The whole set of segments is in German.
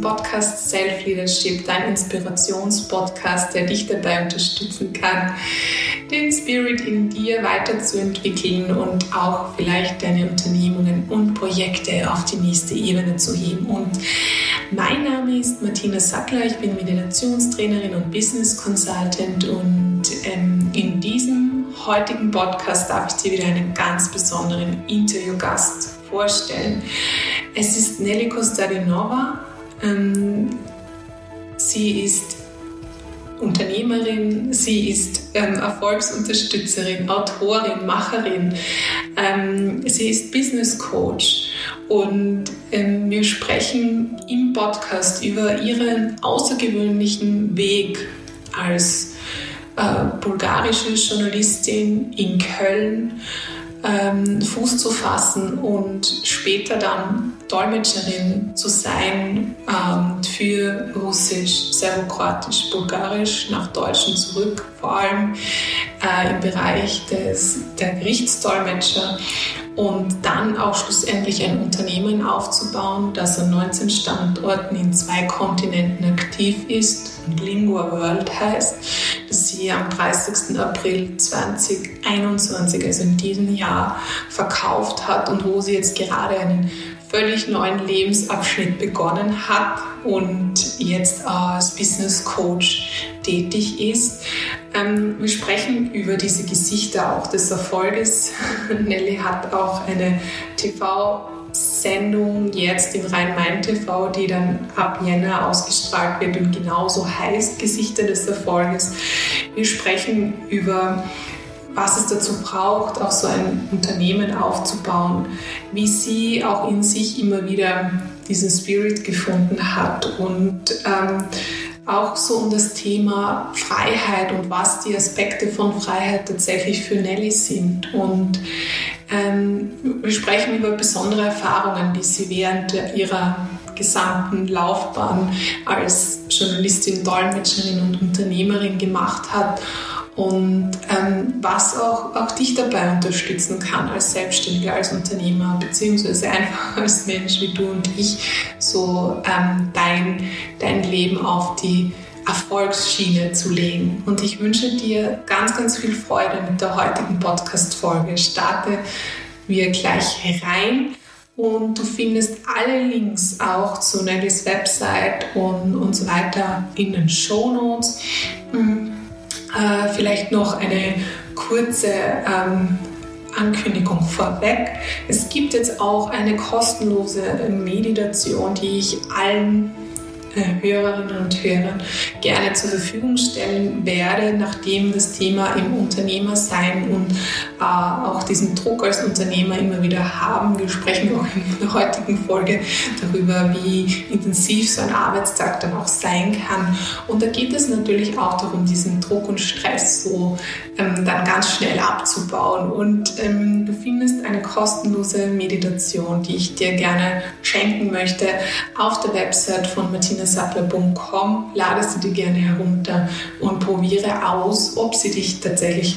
Podcast Self Leadership, dein Inspirationspodcast, der dich dabei unterstützen kann, Spirit in dir weiterzuentwickeln und auch vielleicht deine Unternehmungen und Projekte auf die nächste Ebene zu heben. Und mein Name ist Martina Sackler, ich bin Meditationstrainerin und Business Consultant und ähm, in diesem heutigen Podcast darf ich dir wieder einen ganz besonderen Interviewgast vorstellen. Es ist Nelly Kostadinova ähm, sie ist Unternehmerin, sie ist ähm, Erfolgsunterstützerin, Autorin, Macherin, ähm, sie ist Business Coach. Und ähm, wir sprechen im Podcast über ihren außergewöhnlichen Weg als äh, bulgarische Journalistin in Köln ähm, Fuß zu fassen und später dann Dolmetscherin zu sein ähm, für Russisch, Serbokroatisch, Bulgarisch nach Deutschen zurück, vor allem äh, im Bereich des, der Gerichtsdolmetscher und dann auch schlussendlich ein Unternehmen aufzubauen, das an 19 Standorten in zwei Kontinenten aktiv ist Lingua World heißt, das sie am 30. April 2021, also in diesem Jahr, verkauft hat und wo sie jetzt gerade einen völlig neuen Lebensabschnitt begonnen hat und jetzt als Business Coach tätig ist. Ähm, wir sprechen über diese Gesichter auch des Erfolges. Nelly hat auch eine TV-Sendung jetzt im Rhein-Main-TV, die dann ab Jänner ausgestrahlt wird und genauso heißt Gesichter des Erfolges. Wir sprechen über was es dazu braucht, auch so ein Unternehmen aufzubauen, wie sie auch in sich immer wieder diesen Spirit gefunden hat und ähm, auch so um das Thema Freiheit und was die Aspekte von Freiheit tatsächlich für Nelly sind. Und ähm, wir sprechen über besondere Erfahrungen, die sie während ihrer gesamten Laufbahn als Journalistin, Dolmetscherin und Unternehmerin gemacht hat und ähm, was auch, auch dich dabei unterstützen kann als Selbstständiger, als Unternehmer, beziehungsweise einfach als Mensch wie du und ich, so ähm, dein, dein Leben auf die Erfolgsschiene zu legen. Und ich wünsche dir ganz, ganz viel Freude mit der heutigen Podcast-Folge. Starte wir gleich rein. Und du findest alle Links auch zu Nellys Website und, und so weiter in den Show Notes. Mhm. Äh, vielleicht noch eine kurze ähm, Ankündigung vorweg. Es gibt jetzt auch eine kostenlose Meditation, die ich allen Hörerinnen und Hörern gerne zur Verfügung stellen werde, nachdem das Thema im Unternehmersein und äh, auch diesen Druck als Unternehmer immer wieder haben. Wir sprechen auch in der heutigen Folge darüber, wie intensiv so ein Arbeitstag dann auch sein kann. Und da geht es natürlich auch darum, diesen Druck und Stress so ähm, dann ganz schnell abzubauen. Und ähm, du findest eine kostenlose Meditation, die ich dir gerne schenken möchte, auf der Website von Martina martinasattler.com, ladest du dir gerne herunter und probiere aus, ob sie dich tatsächlich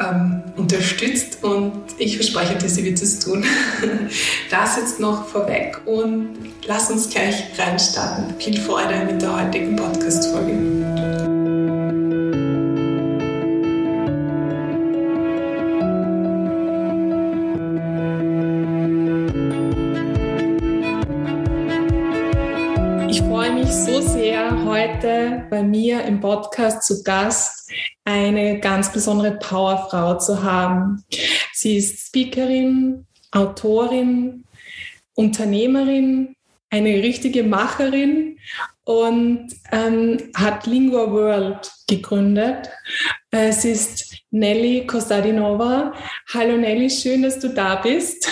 ähm, unterstützt und ich verspreche dir, sie wird es tun. Das jetzt noch vorweg und lass uns gleich reinstarten. Viel Freude mit der heutigen Podcast-Folge. Heute bei mir im Podcast zu Gast eine ganz besondere Powerfrau zu haben. Sie ist Speakerin, Autorin, Unternehmerin, eine richtige Macherin und ähm, hat Lingua World gegründet. Es ist Nelly Kostadinova. Hallo Nelly, schön, dass du da bist.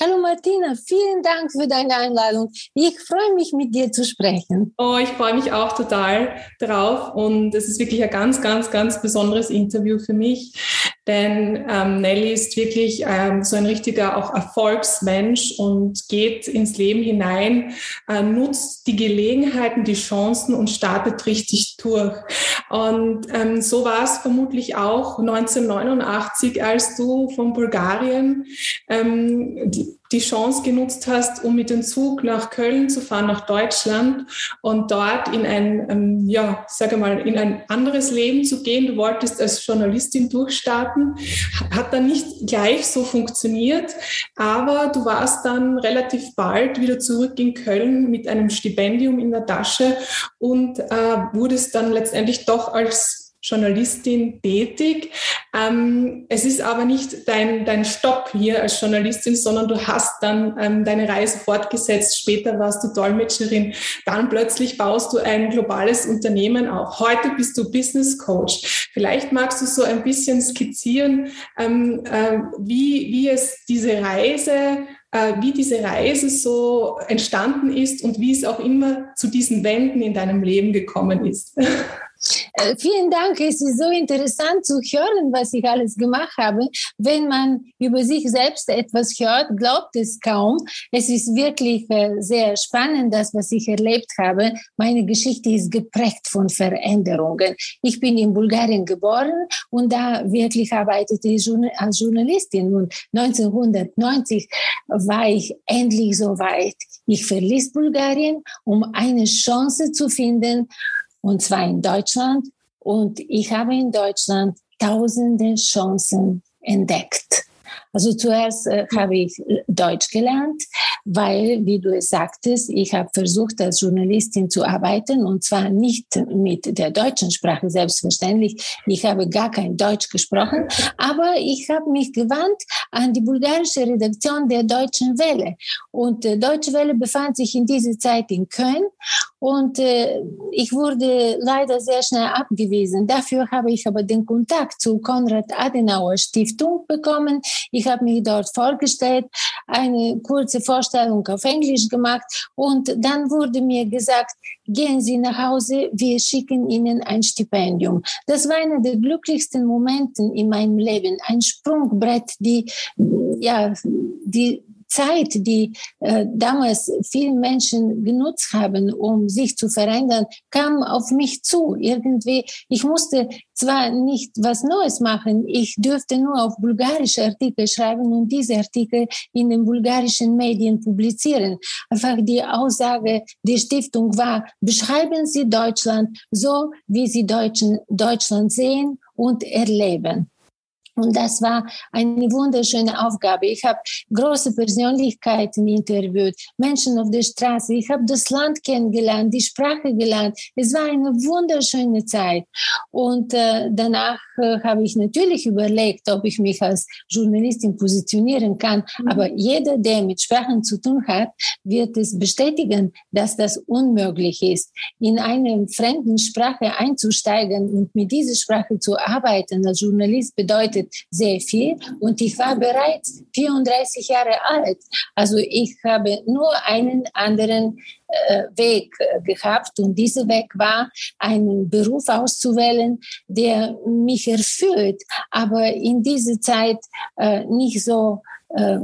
Hallo Martina, vielen Dank für deine Einladung. Ich freue mich, mit dir zu sprechen. Oh, ich freue mich auch total drauf und es ist wirklich ein ganz, ganz, ganz besonderes Interview für mich, denn ähm, Nelly ist wirklich ähm, so ein richtiger auch Erfolgsmensch und geht ins Leben hinein, äh, nutzt die Gelegenheiten, die Chancen und startet richtig durch. Und ähm, so war es vermutlich auch 1989, als du von Bulgarien ähm, die, die Chance genutzt hast, um mit dem Zug nach Köln zu fahren, nach Deutschland und dort in ein, ähm, ja, sage mal, in ein anderes Leben zu gehen. Du wolltest als Journalistin durchstarten, hat dann nicht gleich so funktioniert, aber du warst dann relativ bald wieder zurück in Köln mit einem Stipendium in der Tasche und äh, wurdest dann letztendlich doch als Journalistin tätig. Ähm, es ist aber nicht dein, dein Stopp hier als Journalistin, sondern du hast dann ähm, deine Reise fortgesetzt. Später warst du Dolmetscherin. Dann plötzlich baust du ein globales Unternehmen auf. Heute bist du Business Coach. Vielleicht magst du so ein bisschen skizzieren, ähm, äh, wie, wie es diese Reise äh, wie diese Reise so entstanden ist und wie es auch immer zu diesen Wänden in deinem Leben gekommen ist. Äh, vielen Dank. Es ist so interessant zu hören, was ich alles gemacht habe. Wenn man über sich selbst etwas hört, glaubt es kaum. Es ist wirklich äh, sehr spannend, das, was ich erlebt habe. Meine Geschichte ist geprägt von Veränderungen. Ich bin in Bulgarien geboren und da wirklich arbeitete ich als Journalistin. Und 1990 war ich endlich so weit. Ich verließ Bulgarien, um eine Chance zu finden, und zwar in Deutschland. Und ich habe in Deutschland tausende Chancen entdeckt. Also zuerst äh, habe ich äh, Deutsch gelernt, weil, wie du es sagtest, ich habe versucht, als Journalistin zu arbeiten und zwar nicht mit der deutschen Sprache, selbstverständlich. Ich habe gar kein Deutsch gesprochen, aber ich habe mich gewandt an die bulgarische Redaktion der Deutschen Welle. Und äh, Deutsche Welle befand sich in dieser Zeit in Köln und äh, ich wurde leider sehr schnell abgewiesen. Dafür habe ich aber den Kontakt zur Konrad Adenauer Stiftung bekommen. Ich habe mich dort vorgestellt, eine kurze Vorstellung auf Englisch gemacht und dann wurde mir gesagt, gehen Sie nach Hause, wir schicken Ihnen ein Stipendium. Das war einer der glücklichsten Momente in meinem Leben, ein Sprungbrett, die, ja, die Zeit, die äh, damals viele Menschen genutzt haben, um sich zu verändern, kam auf mich zu. Irgendwie, ich musste zwar nicht was Neues machen, ich dürfte nur auf bulgarische Artikel schreiben und diese Artikel in den bulgarischen Medien publizieren. Einfach die Aussage der Stiftung war, beschreiben Sie Deutschland so, wie Sie Deutschen, Deutschland sehen und erleben. Und das war eine wunderschöne Aufgabe. Ich habe große Persönlichkeiten interviewt, Menschen auf der Straße. Ich habe das Land kennengelernt, die Sprache gelernt. Es war eine wunderschöne Zeit. Und äh, danach äh, habe ich natürlich überlegt, ob ich mich als Journalistin positionieren kann. Mhm. Aber jeder, der mit Sprachen zu tun hat, wird es bestätigen, dass das unmöglich ist. In eine fremden Sprache einzusteigen und mit dieser Sprache zu arbeiten als Journalist bedeutet, sehr viel und ich war bereits 34 Jahre alt. Also ich habe nur einen anderen äh, Weg äh, gehabt und dieser Weg war, einen Beruf auszuwählen, der mich erfüllt, aber in dieser Zeit äh, nicht so äh,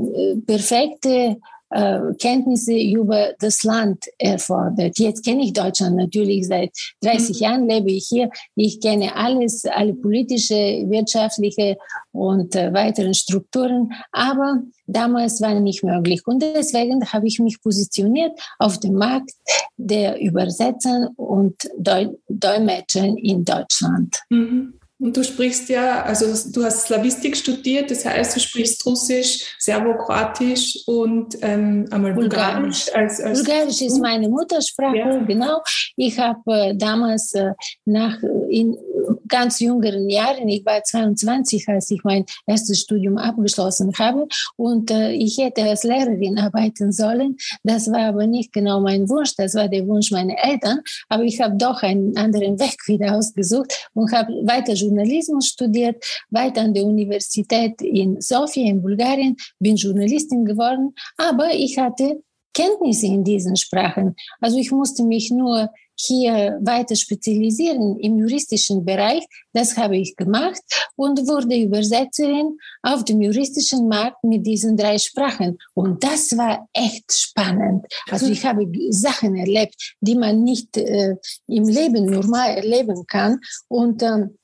perfekte äh, Kenntnisse über das Land erfordert. Jetzt kenne ich Deutschland natürlich seit 30 mhm. Jahren lebe ich hier. Ich kenne alles, alle politische, wirtschaftliche und äh, weiteren Strukturen, aber damals war nicht möglich. Und deswegen habe ich mich positioniert auf dem Markt der Übersetzer und Dolmetscher in Deutschland. Mhm. Und du sprichst ja, also du hast Slavistik studiert, das heißt, du sprichst Russisch, Serbokroatisch und ähm, einmal Bulgarisch. Bulgarisch, als, als Bulgarisch ist meine Muttersprache, ja. genau. Ich habe äh, damals äh, nach in ganz jüngeren Jahren, ich war 22, als ich mein erstes Studium abgeschlossen habe und äh, ich hätte als Lehrerin arbeiten sollen. Das war aber nicht genau mein Wunsch, das war der Wunsch meiner Eltern, aber ich habe doch einen anderen Weg wieder ausgesucht und habe weiter Journalismus studiert, weiter an der Universität in Sofia in Bulgarien, bin Journalistin geworden, aber ich hatte Kenntnisse in diesen Sprachen. Also ich musste mich nur hier weiter spezialisieren im juristischen Bereich. Das habe ich gemacht und wurde Übersetzerin auf dem juristischen Markt mit diesen drei Sprachen. Und das war echt spannend. Also ich habe Sachen erlebt, die man nicht äh, im Leben normal erleben kann. Und ähm,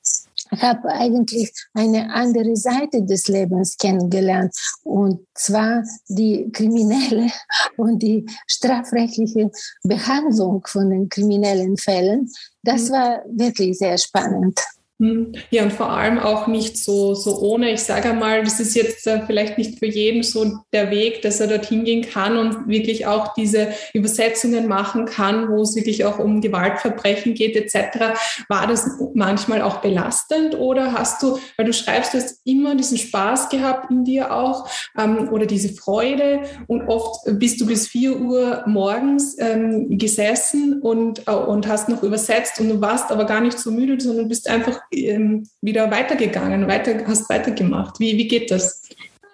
habe eigentlich eine andere Seite des Lebens kennengelernt und zwar die kriminelle und die strafrechtliche Behandlung von den kriminellen Fällen. Das mhm. war wirklich sehr spannend. Hm. Ja, und vor allem auch nicht so, so ohne. Ich sage einmal, das ist jetzt äh, vielleicht nicht für jeden so der Weg, dass er dorthin gehen kann und wirklich auch diese Übersetzungen machen kann, wo es wirklich auch um Gewaltverbrechen geht etc. War das manchmal auch belastend oder hast du, weil du schreibst, du hast immer diesen Spaß gehabt in dir auch ähm, oder diese Freude und oft bist du bis vier Uhr morgens ähm, gesessen und, äh, und hast noch übersetzt und du warst aber gar nicht so müde, sondern bist einfach ähm, wieder weitergegangen, weiter, hast weitergemacht? Wie, wie geht das?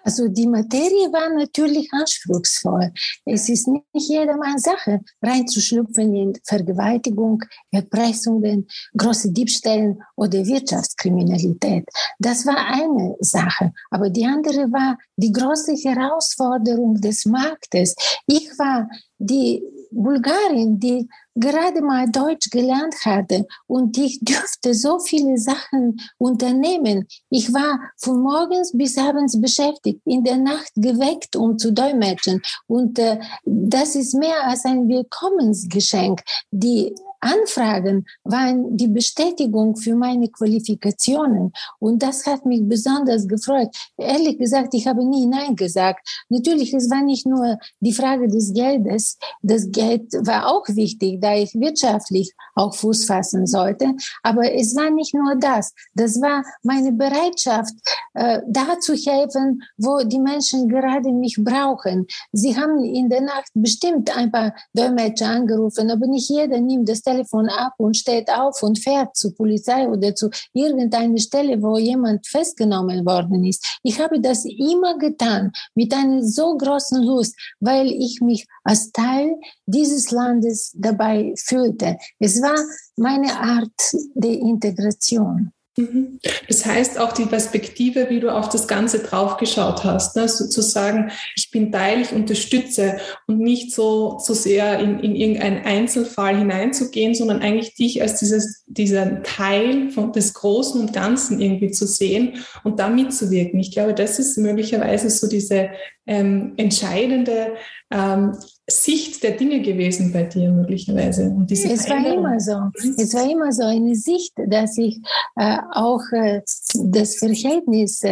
Also die Materie war natürlich anspruchsvoll. Es ist nicht jedermanns Sache, reinzuschlüpfen in Vergewaltigung, Erpressungen, große Diebstählen oder Wirtschaftskriminalität. Das war eine Sache. Aber die andere war die große Herausforderung des Marktes. Ich war die Bulgarin, die gerade mal Deutsch gelernt hatte und ich durfte so viele Sachen unternehmen. Ich war von morgens bis abends beschäftigt, in der Nacht geweckt, um zu dolmetschen. Und äh, das ist mehr als ein Willkommensgeschenk. Die Anfragen waren die Bestätigung für meine Qualifikationen. Und das hat mich besonders gefreut. Ehrlich gesagt, ich habe nie Nein gesagt. Natürlich, es war nicht nur die Frage des Geldes. Das Geld war auch wichtig, da ich wirtschaftlich auch Fuß fassen sollte. Aber es war nicht nur das. Das war meine Bereitschaft, äh, da zu helfen, wo die Menschen gerade mich brauchen. Sie haben in der Nacht bestimmt ein paar Dolmetscher angerufen, aber nicht jeder nimmt das Telefon ab und steht auf und fährt zur Polizei oder zu irgendeiner Stelle, wo jemand festgenommen worden ist. Ich habe das immer getan mit einer so großen Lust, weil ich mich als Teil dieses Landes dabei fühlte. Es war meine Art der Integration. Mhm. Das heißt auch die Perspektive, wie du auf das Ganze draufgeschaut hast, ne? sozusagen, ich bin Teil, ich unterstütze und nicht so, so sehr in, in irgendeinen Einzelfall hineinzugehen, sondern eigentlich dich als dieses, dieser Teil von, des Großen und Ganzen irgendwie zu sehen und da mitzuwirken. Ich glaube, das ist möglicherweise so diese ähm, entscheidende ähm, Sicht der Dinge gewesen bei dir möglicherweise. Und diese es war immer so. Es war immer so eine Sicht, dass ich äh, auch äh, das Verhältnis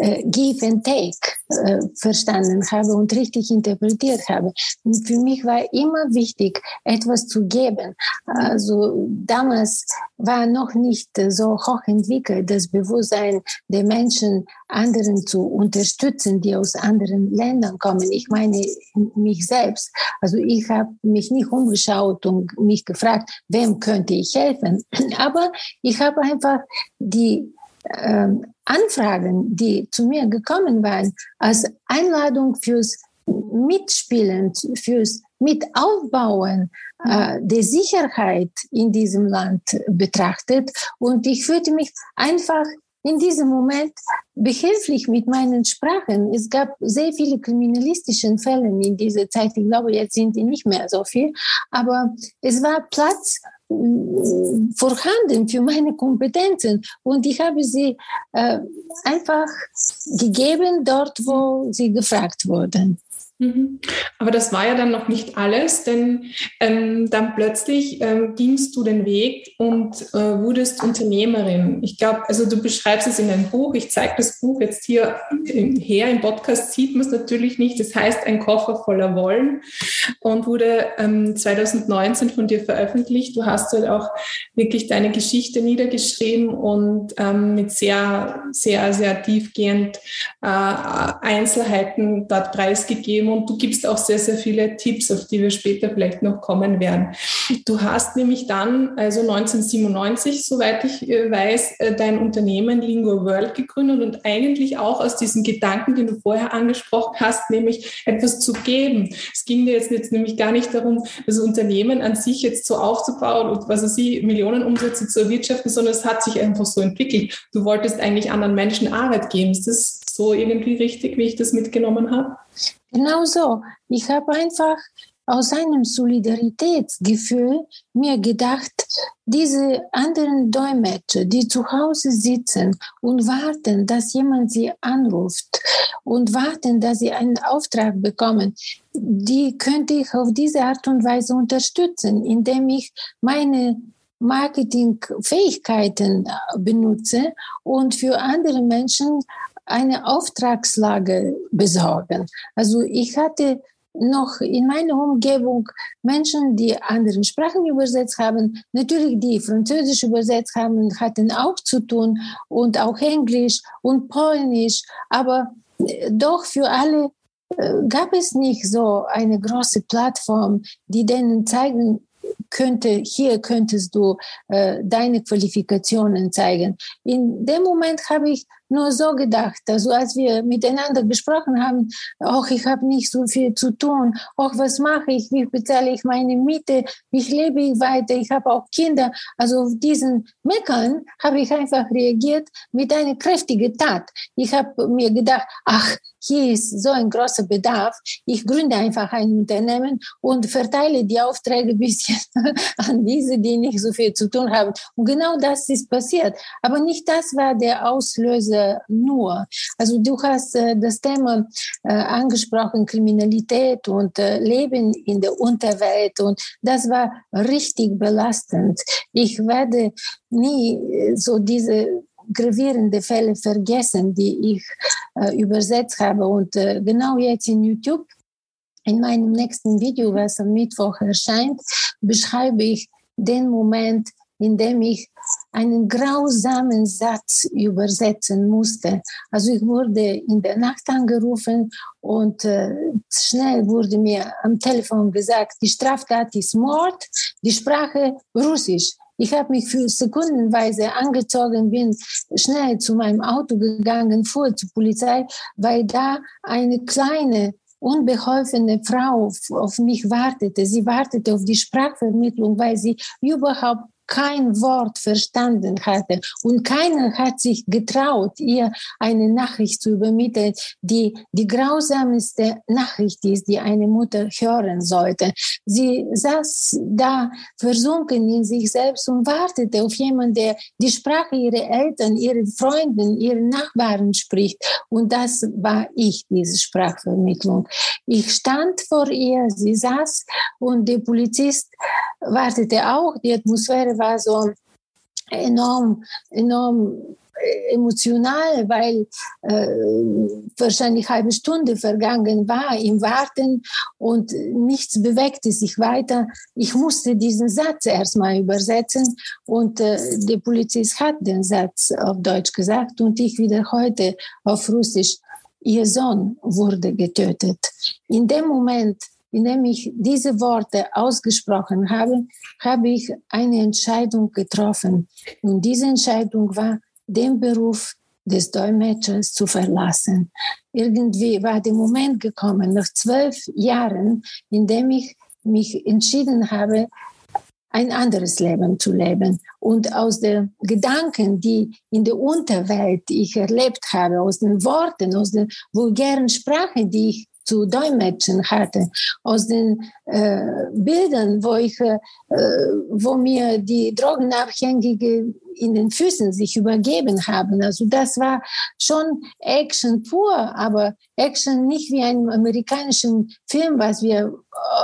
äh, Give and Take äh, verstanden habe und richtig interpretiert habe. Und für mich war immer wichtig, etwas zu geben. Also damals war noch nicht so hoch entwickelt das Bewusstsein der Menschen, anderen zu unterstützen, die aus anderen Ländern kommen. Ich meine mich selbst. Also ich habe mich nicht umgeschaut und mich gefragt, wem könnte ich helfen. Aber ich habe einfach die Anfragen, die zu mir gekommen waren, als Einladung fürs Mitspielen, fürs Mitaufbauen äh, der Sicherheit in diesem Land betrachtet. Und ich fühlte mich einfach in diesem Moment behilflich mit meinen Sprachen. Es gab sehr viele kriminalistische Fälle in dieser Zeit. Ich glaube, jetzt sind die nicht mehr so viel. Aber es war Platz vorhanden für meine Kompetenzen und ich habe sie äh, einfach gegeben dort, wo sie gefragt wurden. Mhm. Aber das war ja dann noch nicht alles, denn ähm, dann plötzlich ähm, gingst du den Weg und äh, wurdest Unternehmerin. Ich glaube, also du beschreibst es in deinem Buch. Ich zeige das Buch jetzt hier äh, her. Im Podcast sieht man es natürlich nicht. Das heißt Ein Koffer voller Wollen und wurde ähm, 2019 von dir veröffentlicht. Du hast halt auch wirklich deine Geschichte niedergeschrieben und ähm, mit sehr, sehr, sehr tiefgehend äh, Einzelheiten dort preisgegeben und du gibst auch sehr, sehr viele Tipps, auf die wir später vielleicht noch kommen werden. Du hast nämlich dann, also 1997, soweit ich äh, weiß, äh, dein Unternehmen Lingo World gegründet und eigentlich auch aus diesen Gedanken, den du vorher angesprochen hast, nämlich etwas zu geben. Es ging dir jetzt, jetzt nämlich gar nicht darum, das Unternehmen an sich jetzt so aufzubauen und was weiß ich, Millionen Umsätze zu erwirtschaften, sondern es hat sich einfach so entwickelt. Du wolltest eigentlich anderen Menschen Arbeit geben. Ist das so irgendwie richtig, wie ich das mitgenommen habe? Genau so. Ich habe einfach aus einem Solidaritätsgefühl mir gedacht, diese anderen Dolmetscher, die zu Hause sitzen und warten, dass jemand sie anruft und warten, dass sie einen Auftrag bekommen, die könnte ich auf diese Art und Weise unterstützen, indem ich meine Marketingfähigkeiten benutze und für andere Menschen eine Auftragslage besorgen. Also ich hatte noch in meiner Umgebung Menschen, die andere Sprachen übersetzt haben. Natürlich, die Französisch übersetzt haben, hatten auch zu tun und auch Englisch und Polnisch. Aber äh, doch für alle äh, gab es nicht so eine große Plattform, die denen zeigen könnte, hier könntest du äh, deine Qualifikationen zeigen. In dem Moment habe ich nur so gedacht, also als wir miteinander gesprochen haben, auch ich habe nicht so viel zu tun, auch was mache ich, wie bezahle ich meine Miete, wie lebe ich weiter, ich habe auch Kinder. Also auf diesen Meckern habe ich einfach reagiert mit einer kräftigen Tat. Ich habe mir gedacht, ach, hier ist so ein großer Bedarf. Ich gründe einfach ein Unternehmen und verteile die Aufträge ein bisschen an diese, die nicht so viel zu tun haben. Und genau das ist passiert. Aber nicht das war der Auslöser nur. Also du hast äh, das Thema äh, angesprochen, Kriminalität und äh, Leben in der Unterwelt. Und das war richtig belastend. Ich werde nie äh, so diese gravierende Fälle vergessen, die ich äh, übersetzt habe. Und äh, genau jetzt in YouTube, in meinem nächsten Video, was am Mittwoch erscheint, beschreibe ich den Moment, in dem ich einen grausamen Satz übersetzen musste. Also ich wurde in der Nacht angerufen und äh, schnell wurde mir am Telefon gesagt, die Straftat ist Mord, die Sprache Russisch. Ich habe mich für sekundenweise angezogen, bin schnell zu meinem Auto gegangen, fuhr zur Polizei, weil da eine kleine unbeholfene Frau auf mich wartete. Sie wartete auf die Sprachvermittlung, weil sie überhaupt kein Wort verstanden hatte. Und keiner hat sich getraut, ihr eine Nachricht zu übermitteln, die die grausamste Nachricht ist, die eine Mutter hören sollte. Sie saß da versunken in sich selbst und wartete auf jemanden, der die Sprache ihrer Eltern, ihrer Freunde, ihrer Nachbarn spricht. Und das war ich, diese Sprachvermittlung. Ich stand vor ihr, sie saß und der Polizist wartete auch. Die Atmosphäre war so enorm, enorm äh, emotional, weil äh, wahrscheinlich eine halbe Stunde vergangen war im Warten und nichts bewegte sich weiter. Ich musste diesen Satz erstmal übersetzen und äh, der Polizist hat den Satz auf Deutsch gesagt und ich wieder heute auf Russisch. Ihr Sohn wurde getötet. In dem Moment indem ich diese Worte ausgesprochen habe, habe ich eine Entscheidung getroffen. Und diese Entscheidung war, den Beruf des Dolmetschers zu verlassen. Irgendwie war der Moment gekommen, nach zwölf Jahren, in dem ich mich entschieden habe, ein anderes Leben zu leben. Und aus den Gedanken, die in der Unterwelt ich erlebt habe, aus den Worten, aus den vulgären Sprachen, die ich zu dolmetschen hatte, aus den äh, Bildern, wo ich, äh, wo mir die Drogenabhängige in den Füßen sich übergeben haben. Also das war schon Action pur, aber Action nicht wie ein amerikanischen Film, was wir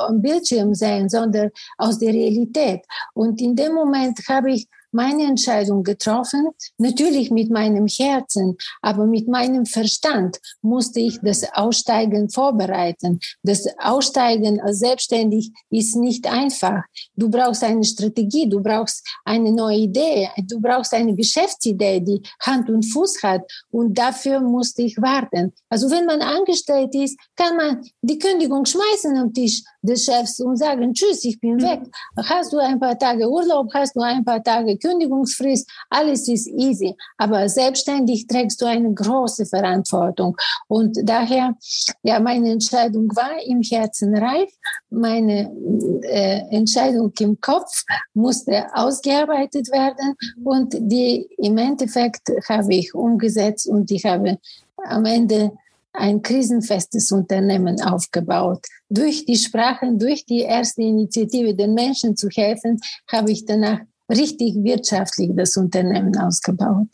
am Bildschirm sehen, sondern aus der Realität. Und in dem Moment habe ich meine Entscheidung getroffen, natürlich mit meinem Herzen, aber mit meinem Verstand musste ich das Aussteigen vorbereiten. Das Aussteigen als selbstständig ist nicht einfach. Du brauchst eine Strategie, du brauchst eine neue Idee, du brauchst eine Geschäftsidee, die Hand und Fuß hat und dafür musste ich warten. Also wenn man angestellt ist, kann man die Kündigung schmeißen am Tisch des Chefs und sagen, tschüss, ich bin weg. Hast du ein paar Tage Urlaub, hast du ein paar Tage Kündigungsfrist, alles ist easy. Aber selbstständig trägst du eine große Verantwortung. Und daher, ja, meine Entscheidung war im Herzen reif. Meine äh, Entscheidung im Kopf musste ausgearbeitet werden und die im Endeffekt habe ich umgesetzt und ich habe am Ende ein krisenfestes Unternehmen aufgebaut. Durch die Sprachen, durch die erste Initiative, den Menschen zu helfen, habe ich danach richtig wirtschaftlich das Unternehmen ausgebaut.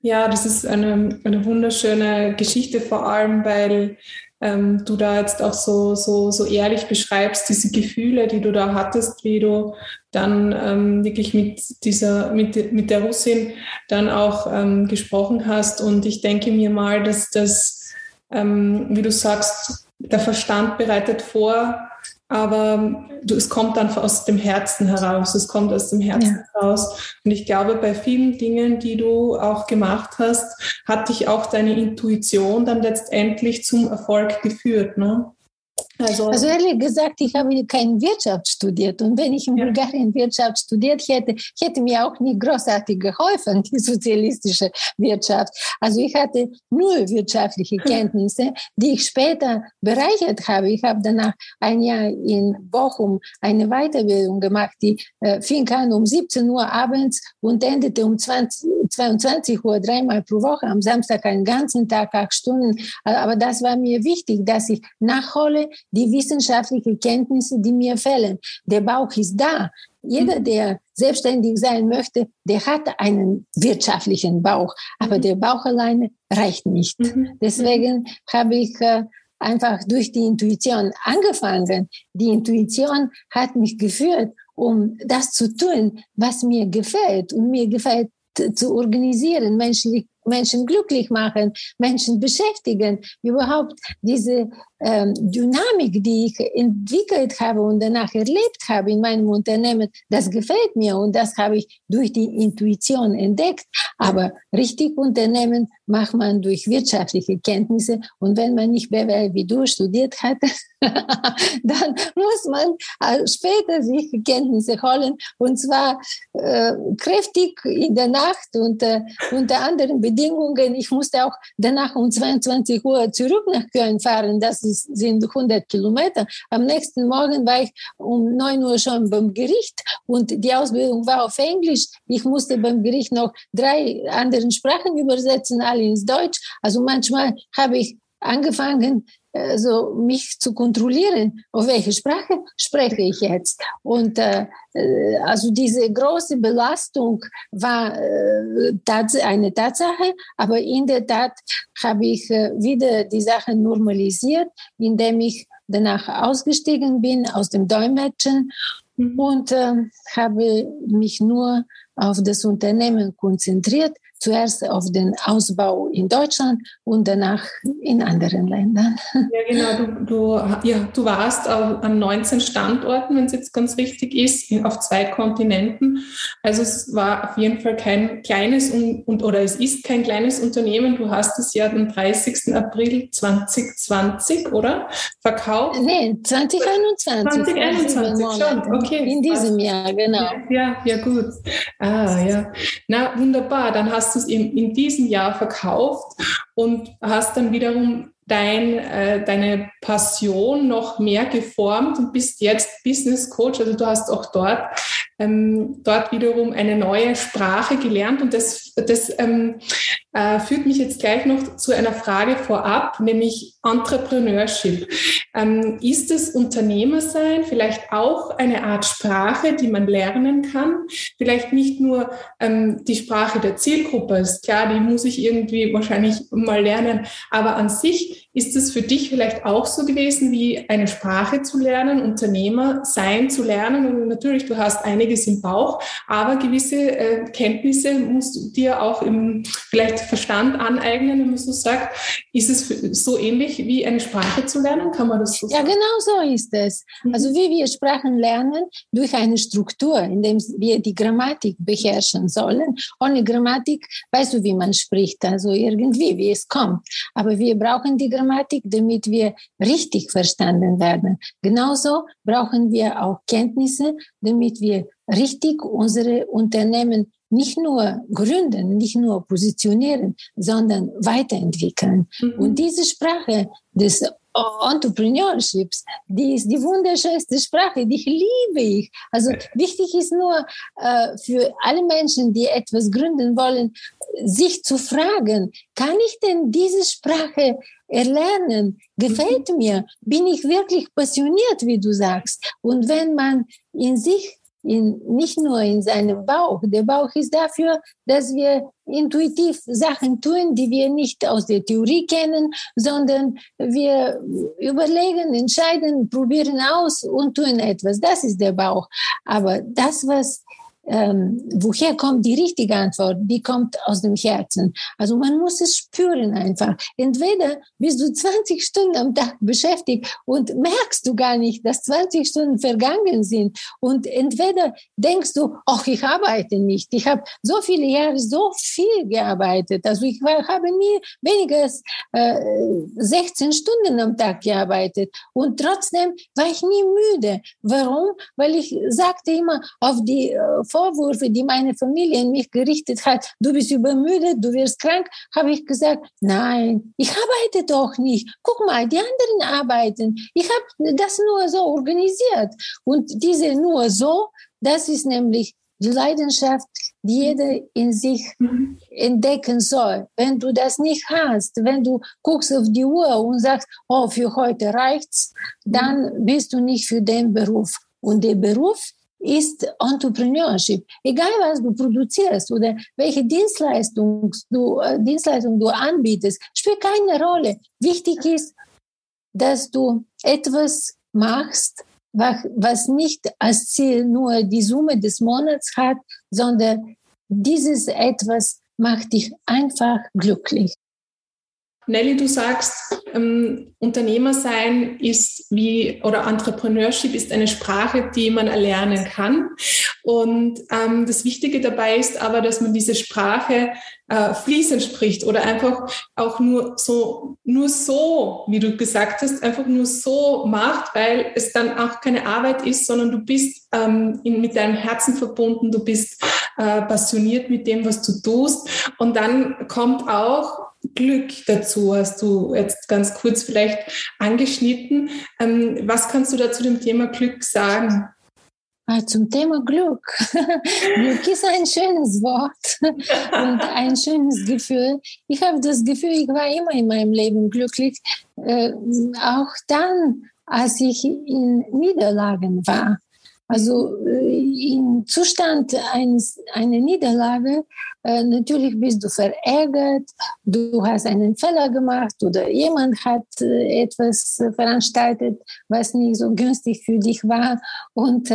Ja, das ist eine, eine wunderschöne Geschichte, vor allem weil ähm, du da jetzt auch so, so, so ehrlich beschreibst, diese Gefühle, die du da hattest, wie du dann ähm, wirklich mit dieser, mit, mit der Russin dann auch ähm, gesprochen hast. Und ich denke mir mal, dass das ähm, wie du sagst, der Verstand bereitet vor, aber du, es kommt dann aus dem Herzen heraus, es kommt aus dem Herzen ja. heraus. Und ich glaube, bei vielen Dingen, die du auch gemacht hast, hat dich auch deine Intuition dann letztendlich zum Erfolg geführt. Ne? Also, also, ehrlich gesagt, ich habe keine Wirtschaft studiert. Und wenn ich in ja. Bulgarien Wirtschaft studiert hätte, hätte mir auch nicht großartig geholfen, die sozialistische Wirtschaft. Also ich hatte nur wirtschaftliche Kenntnisse, die ich später bereichert habe. Ich habe danach ein Jahr in Bochum eine Weiterbildung gemacht, die äh, fing an um 17 Uhr abends und endete um 20, 22 Uhr, dreimal pro Woche, am Samstag einen ganzen Tag, acht Stunden. Aber das war mir wichtig, dass ich nachhole, die wissenschaftlichen Kenntnisse, die mir fehlen. Der Bauch ist da. Jeder, mhm. der selbstständig sein möchte, der hat einen wirtschaftlichen Bauch. Aber mhm. der Bauch alleine reicht nicht. Mhm. Deswegen habe ich äh, einfach durch die Intuition angefangen. Die Intuition hat mich geführt, um das zu tun, was mir gefällt. Und mir gefällt zu organisieren, menschlich Menschen glücklich machen, Menschen beschäftigen, überhaupt diese ähm, Dynamik, die ich entwickelt habe und danach erlebt habe in meinem Unternehmen, das gefällt mir und das habe ich durch die Intuition entdeckt. Aber richtig Unternehmen macht man durch wirtschaftliche Kenntnisse und wenn man nicht BWL wie du studiert hat, dann muss man äh, später sich Kenntnisse holen und zwar äh, kräftig in der Nacht und äh, unter anderen Bedingungen. Ich musste auch danach um 22 Uhr zurück nach Köln fahren. Das sind 100 Kilometer. Am nächsten Morgen war ich um 9 Uhr schon beim Gericht und die Ausbildung war auf Englisch. Ich musste beim Gericht noch drei anderen Sprachen übersetzen, alle ins Deutsch. Also manchmal habe ich angefangen, also mich zu kontrollieren, auf welche Sprache spreche ich jetzt. Und äh, äh also diese große Belastung war äh, eine Tatsache, aber in der Tat habe ich äh, wieder die Sache normalisiert, indem ich danach ausgestiegen bin aus dem Dolmetschen mhm. und äh, habe mich nur auf das Unternehmen konzentriert, zuerst auf den Ausbau in Deutschland und danach in anderen Ländern. Ja, genau. Du, du, ja, du warst an 19 Standorten, wenn es jetzt ganz richtig ist, auf zwei Kontinenten. Also es war auf jeden Fall kein kleines und, und oder es ist kein kleines Unternehmen. Du hast es ja am 30. April 2020, oder? Verkauft? Nee, 2021. 2021 schon, okay. In diesem Jahr, genau. Ja, ja, gut. Ah, ja. Na, wunderbar. Dann hast du es in, in diesem Jahr verkauft und hast dann wiederum dein, äh, deine Passion noch mehr geformt und bist jetzt Business Coach. Also du hast auch dort, ähm, dort wiederum eine neue Sprache gelernt und das das ähm, äh, führt mich jetzt gleich noch zu einer Frage vorab, nämlich Entrepreneurship. Ähm, ist das Unternehmersein vielleicht auch eine Art Sprache, die man lernen kann? Vielleicht nicht nur ähm, die Sprache der Zielgruppe, ist klar, die muss ich irgendwie wahrscheinlich mal lernen, aber an sich ist es für dich vielleicht auch so gewesen, wie eine Sprache zu lernen, Unternehmer sein zu lernen? Und natürlich, du hast einiges im Bauch, aber gewisse äh, Kenntnisse musst du dir auch im vielleicht Verstand aneignen, wenn man so sagt. Ist es so ähnlich wie eine Sprache zu lernen? Kann man das so sagen? Ja, genau so ist es. Mhm. Also wie wir Sprachen lernen, durch eine Struktur, indem wir die Grammatik beherrschen sollen. Ohne Grammatik weißt du, wie man spricht, also irgendwie, wie es kommt. Aber wir brauchen die Grammatik, damit wir richtig verstanden werden. Genauso brauchen wir auch Kenntnisse, damit wir richtig unsere Unternehmen nicht nur gründen, nicht nur positionieren, sondern weiterentwickeln. Mhm. Und diese Sprache des Entrepreneurships, die ist die wunderschönste Sprache, die liebe ich. Also wichtig ist nur äh, für alle Menschen, die etwas gründen wollen, sich zu fragen, kann ich denn diese Sprache erlernen? Gefällt mhm. mir? Bin ich wirklich passioniert, wie du sagst? Und wenn man in sich in, nicht nur in seinem Bauch. Der Bauch ist dafür, dass wir intuitiv Sachen tun, die wir nicht aus der Theorie kennen, sondern wir überlegen, entscheiden, probieren aus und tun etwas. Das ist der Bauch. Aber das, was ähm, woher kommt die richtige Antwort? Die kommt aus dem Herzen. Also man muss es spüren einfach. Entweder bist du 20 Stunden am Tag beschäftigt und merkst du gar nicht, dass 20 Stunden vergangen sind. Und entweder denkst du, ach, ich arbeite nicht. Ich habe so viele Jahre so viel gearbeitet. Also ich war, habe nie weniger als äh, 16 Stunden am Tag gearbeitet. Und trotzdem war ich nie müde. Warum? Weil ich sagte immer auf die äh, Vorwürfe, die meine Familie in mich gerichtet hat, du bist übermüdet, du wirst krank, habe ich gesagt, nein, ich arbeite doch nicht. Guck mal, die anderen arbeiten. Ich habe das nur so organisiert. Und diese nur so, das ist nämlich die Leidenschaft, die jeder in sich entdecken soll. Wenn du das nicht hast, wenn du guckst auf die Uhr und sagst, oh, für heute reicht's, dann bist du nicht für den Beruf. Und der Beruf ist Entrepreneurship. Egal, was du produzierst oder welche Dienstleistung du, äh, Dienstleistung du anbietest, spielt keine Rolle. Wichtig ist, dass du etwas machst, was nicht als Ziel nur die Summe des Monats hat, sondern dieses etwas macht dich einfach glücklich. Nelly, du sagst, ähm, Unternehmer sein ist wie, oder Entrepreneurship ist eine Sprache, die man erlernen kann. Und ähm, das Wichtige dabei ist aber, dass man diese Sprache äh, fließend spricht oder einfach auch nur so, nur so, wie du gesagt hast, einfach nur so macht, weil es dann auch keine Arbeit ist, sondern du bist ähm, in, mit deinem Herzen verbunden, du bist äh, passioniert mit dem, was du tust. Und dann kommt auch Glück dazu, hast du jetzt ganz kurz vielleicht angeschnitten. Ähm, was kannst du da zu dem Thema Glück sagen? Ah, zum Thema Glück. Glück ist ein schönes Wort und ein schönes Gefühl. Ich habe das Gefühl, ich war immer in meinem Leben glücklich, äh, auch dann, als ich in Niederlagen war. Also äh, im Zustand eines, einer Niederlage, äh, natürlich bist du verärgert, du hast einen Fehler gemacht oder jemand hat äh, etwas veranstaltet, was nicht so günstig für dich war und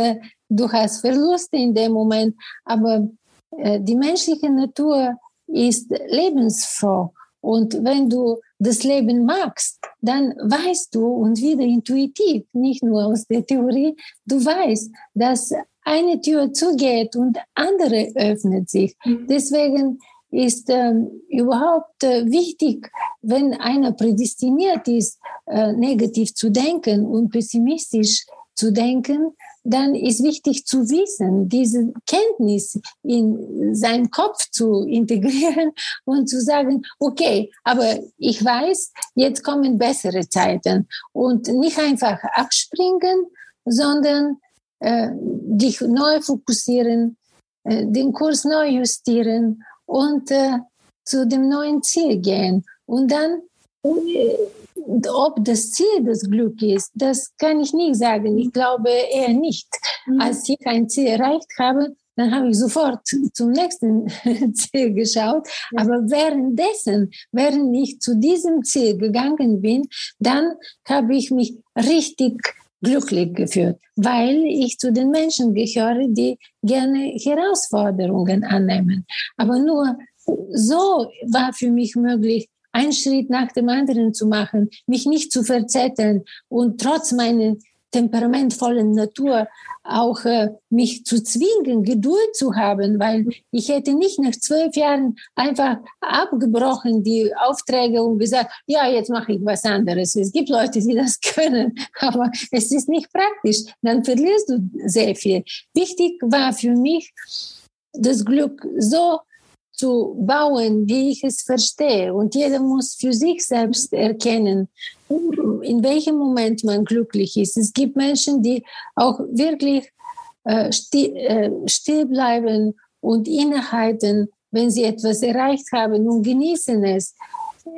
du hast Verluste in dem Moment. Aber die menschliche Natur ist lebensfroh und wenn du das Leben magst, dann weißt du und wieder intuitiv, nicht nur aus der Theorie, du weißt, dass eine Tür zugeht und andere öffnet sich. Mhm. Deswegen ist ähm, überhaupt äh, wichtig, wenn einer prädestiniert ist, äh, negativ zu denken und pessimistisch zu denken, dann ist wichtig zu wissen, diese Kenntnis in seinen Kopf zu integrieren und zu sagen, okay, aber ich weiß, jetzt kommen bessere Zeiten und nicht einfach abspringen, sondern äh, dich neu fokussieren, äh, den Kurs neu justieren und äh, zu dem neuen Ziel gehen. Und dann, ob das Ziel das Glück ist, das kann ich nicht sagen. Ich glaube eher nicht. Mhm. Als ich ein Ziel erreicht habe, dann habe ich sofort zum nächsten Ziel geschaut. Ja. Aber währenddessen, während ich zu diesem Ziel gegangen bin, dann habe ich mich richtig glücklich gefühlt, weil ich zu den Menschen gehöre, die gerne Herausforderungen annehmen. Aber nur so war für mich möglich, einen Schritt nach dem anderen zu machen, mich nicht zu verzetteln und trotz meiner temperamentvollen Natur auch äh, mich zu zwingen, Geduld zu haben, weil ich hätte nicht nach zwölf Jahren einfach abgebrochen die Aufträge und gesagt, ja, jetzt mache ich was anderes. Es gibt Leute, die das können, aber es ist nicht praktisch. Dann verlierst du sehr viel. Wichtig war für mich, das Glück so zu bauen, wie ich es verstehe. Und jeder muss für sich selbst erkennen, in welchem Moment man glücklich ist. Es gibt Menschen, die auch wirklich äh, still, äh, still bleiben und innehalten, wenn sie etwas erreicht haben und genießen es.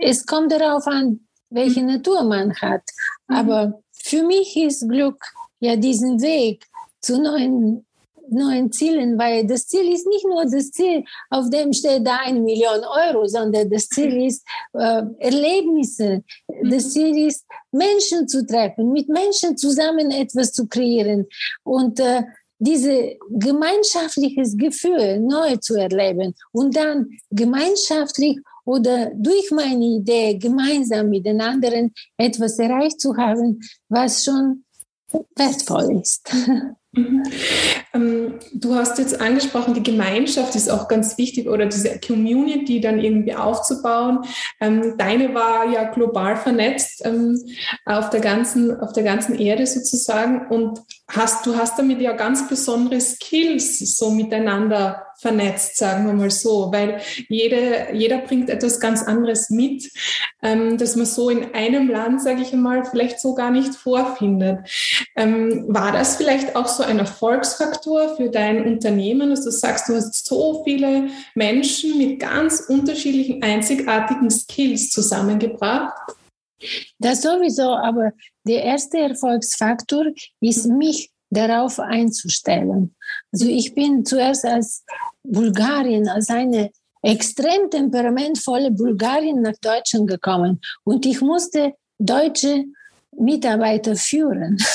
Es kommt darauf an, welche Natur man hat. Mhm. Aber für mich ist Glück ja diesen Weg zu neuen neuen Zielen, weil das Ziel ist nicht nur das Ziel, auf dem steht da eine Million Euro, sondern das Ziel ist äh, Erlebnisse. Das mhm. Ziel ist Menschen zu treffen, mit Menschen zusammen etwas zu kreieren und äh, diese gemeinschaftliches Gefühl neu zu erleben und dann gemeinschaftlich oder durch meine Idee gemeinsam mit den anderen etwas erreicht zu haben, was schon wertvoll ist. Ähm, du hast jetzt angesprochen, die Gemeinschaft ist auch ganz wichtig oder diese Community dann irgendwie aufzubauen. Ähm, deine war ja global vernetzt ähm, auf, der ganzen, auf der ganzen Erde sozusagen und hast, du hast damit ja ganz besondere Skills so miteinander vernetzt, sagen wir mal so, weil jede, jeder bringt etwas ganz anderes mit, ähm, das man so in einem Land, sage ich einmal, vielleicht so gar nicht vorfindet. Ähm, war das vielleicht auch so ein Erfolgsfaktor für dein Unternehmen, dass du sagst, du hast so viele Menschen mit ganz unterschiedlichen, einzigartigen Skills zusammengebracht? Das sowieso, aber der erste Erfolgsfaktor ist mich darauf einzustellen. Also ich bin zuerst als Bulgarien, als eine extrem temperamentvolle Bulgarin nach Deutschland gekommen. Und ich musste deutsche Mitarbeiter führen.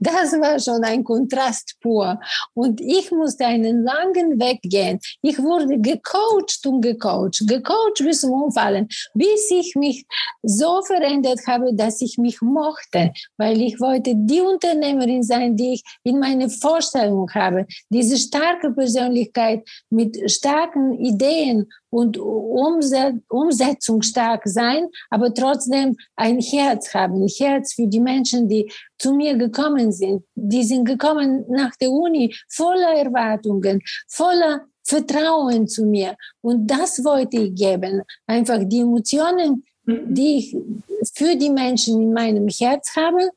Das war schon ein Kontrast pur. Und ich musste einen langen Weg gehen. Ich wurde gecoacht und gecoacht, gecoacht bis zum Umfallen, bis ich mich so verändert habe, dass ich mich mochte, weil ich wollte die Unternehmerin sein, die ich in meiner Vorstellung habe. Diese starke Persönlichkeit mit starken Ideen und Umsetzung stark sein, aber trotzdem ein Herz haben, ein Herz für die Menschen, die zu mir gekommen sind. Die sind gekommen nach der Uni voller Erwartungen, voller Vertrauen zu mir. Und das wollte ich geben. Einfach die Emotionen, mhm. die ich für die Menschen in meinem Herz habe,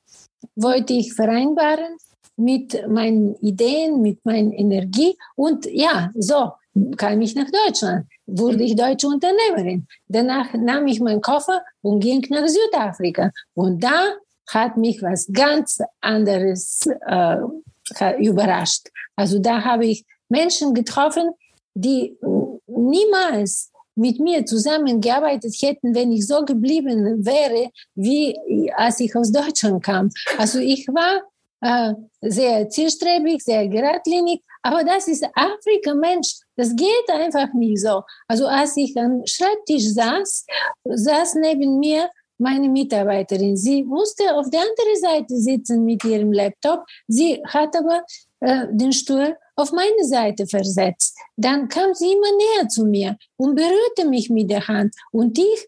wollte ich vereinbaren mit meinen Ideen, mit meiner Energie. Und ja, so kam ich nach Deutschland wurde ich deutsche Unternehmerin. Danach nahm ich meinen Koffer und ging nach Südafrika. Und da hat mich was ganz anderes äh, überrascht. Also da habe ich Menschen getroffen, die niemals mit mir zusammengearbeitet hätten, wenn ich so geblieben wäre, wie als ich aus Deutschland kam. Also ich war äh, sehr zielstrebig, sehr geradlinig, aber das ist Afrika, Mensch. Das geht einfach nicht so. Also als ich am Schreibtisch saß, saß neben mir meine Mitarbeiterin. Sie musste auf der anderen Seite sitzen mit ihrem Laptop. Sie hat aber äh, den Stuhl auf meine Seite versetzt. Dann kam sie immer näher zu mir und berührte mich mit der Hand. Und ich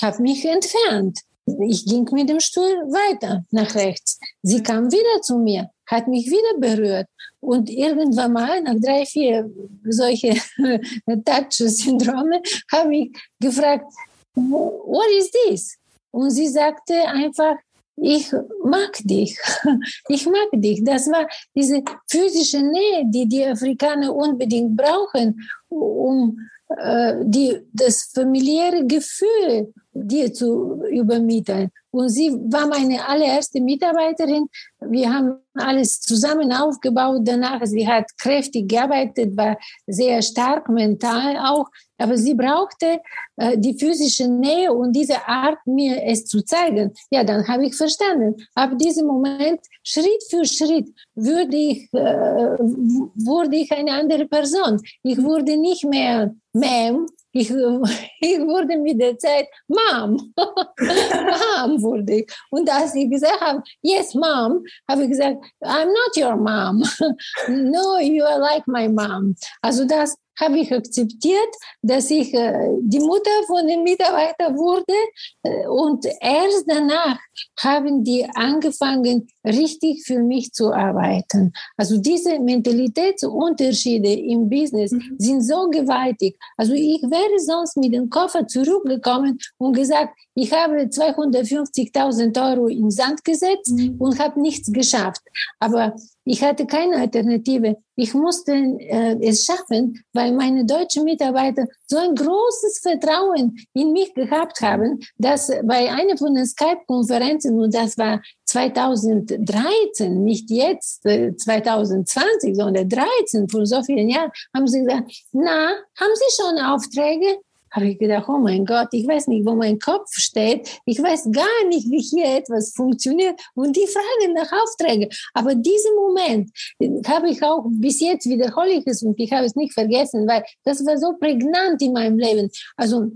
habe mich entfernt. Ich ging mit dem Stuhl weiter nach rechts. Sie kam wieder zu mir, hat mich wieder berührt. Und irgendwann mal, nach drei, vier solche Touch-Syndrome, habe ich gefragt, what is this? Und sie sagte einfach, ich mag dich, ich mag dich. Das war diese physische Nähe, die die Afrikaner unbedingt brauchen, um äh, die, das familiäre Gefühl dir zu übermitteln. Und sie war meine allererste Mitarbeiterin. Wir haben alles zusammen aufgebaut danach. Sie hat kräftig gearbeitet, war sehr stark mental auch. Aber sie brauchte äh, die physische Nähe und diese Art, mir es zu zeigen. Ja, dann habe ich verstanden. Ab diesem Moment, Schritt für Schritt, würde ich, äh, wurde ich eine andere Person. Ich wurde nicht mehr Ma'am, ich, ich wurde mit der Zeit Mom. Mom wurde ich. Und als ich gesagt habe, yes, Mom, habe ich gesagt, I'm not your mom. no, you are like my mom. Also das habe ich akzeptiert, dass ich äh, die Mutter von den Mitarbeitern wurde. Äh, und erst danach haben die angefangen, richtig für mich zu arbeiten. Also diese Mentalitätsunterschiede im Business mhm. sind so gewaltig. Also ich wäre sonst mit dem Koffer zurückgekommen und gesagt, ich habe 250.000 Euro in Sand gesetzt mhm. und habe nichts geschafft. Aber ich hatte keine Alternative. Ich musste äh, es schaffen, weil meine deutschen Mitarbeiter so ein großes Vertrauen in mich gehabt haben, dass bei einer von den Skype-Konferenzen, und das war 2013, nicht jetzt äh, 2020, sondern 13, vor so vielen Jahren, haben sie gesagt, na, haben Sie schon Aufträge? Habe ich gedacht, oh mein Gott, ich weiß nicht, wo mein Kopf steht. Ich weiß gar nicht, wie hier etwas funktioniert. Und die fragen nach Aufträgen. Aber diesen Moment habe ich auch bis jetzt wiederhole ich es und ich habe es nicht vergessen, weil das war so prägnant in meinem Leben. Also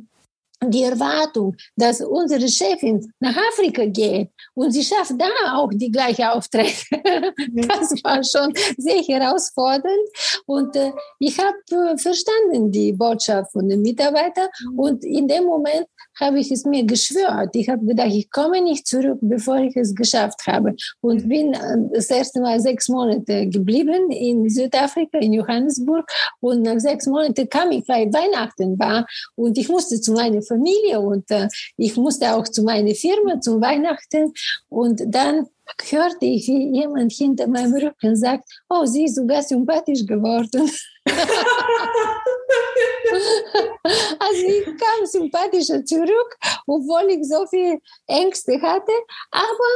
die Erwartung, dass unsere Chefin nach Afrika geht und sie schafft da auch die gleiche Aufträge. Das war schon sehr herausfordernd. Und äh, ich habe äh, verstanden die Botschaft von den Mitarbeitern. Und in dem Moment habe ich es mir geschwört. Ich habe gedacht, ich komme nicht zurück, bevor ich es geschafft habe. Und bin äh, das erste Mal sechs Monate geblieben in Südafrika, in Johannesburg. Und nach sechs Monaten kam ich, weil Weihnachten war. Und ich musste zu meiner Familie und äh, ich musste auch zu meiner Firma zum Weihnachten. Und dann hörte ich, wie jemand hinter meinem Rücken sagt, oh, sie ist sogar sympathisch geworden. also ich kam sympathischer zurück, obwohl ich so viel Ängste hatte. Aber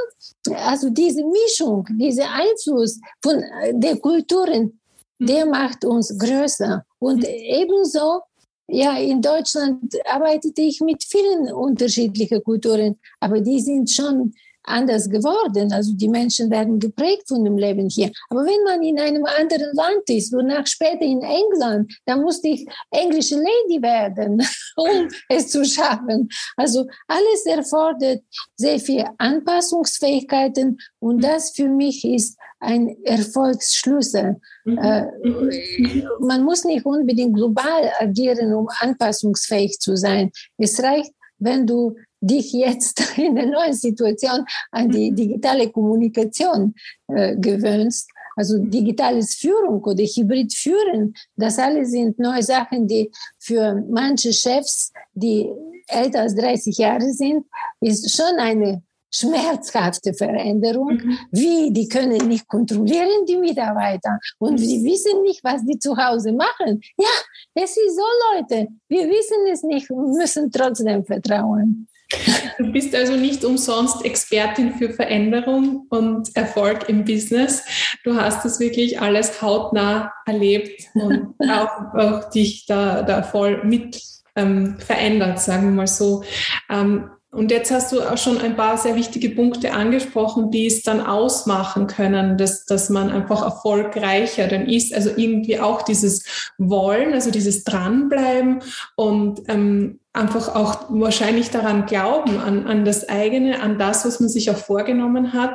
also diese Mischung, dieser Einfluss von äh, den Kulturen, der mhm. macht uns größer. Und mhm. ebenso ja, in Deutschland arbeitete ich mit vielen unterschiedlichen Kulturen, aber die sind schon anders geworden. Also die Menschen werden geprägt von dem Leben hier. Aber wenn man in einem anderen Land ist, und nach später in England, dann musste ich englische Lady werden, um es zu schaffen. Also alles erfordert sehr viel Anpassungsfähigkeiten und das für mich ist ein Erfolgsschlüssel. Mhm. Äh, man muss nicht unbedingt global agieren, um anpassungsfähig zu sein. Es reicht, wenn du dich jetzt in der neuen Situation an die mhm. digitale Kommunikation äh, gewöhnst. Also digitales Führung oder Hybrid führen, das alles sind neue Sachen, die für manche Chefs, die älter als 30 Jahre sind, ist schon eine schmerzhafte Veränderung. Mhm. Wie? Die können nicht kontrollieren, die Mitarbeiter. Und sie wissen nicht, was die zu Hause machen. Ja, es ist so, Leute. Wir wissen es nicht und müssen trotzdem vertrauen. Du bist also nicht umsonst Expertin für Veränderung und Erfolg im Business. Du hast das wirklich alles hautnah erlebt und auch, auch dich da, da voll mit ähm, verändert, sagen wir mal so. Ähm, und jetzt hast du auch schon ein paar sehr wichtige Punkte angesprochen, die es dann ausmachen können, dass, dass man einfach erfolgreicher dann ist. Also irgendwie auch dieses Wollen, also dieses Dranbleiben und ähm, einfach auch wahrscheinlich daran glauben, an, an das eigene, an das, was man sich auch vorgenommen hat.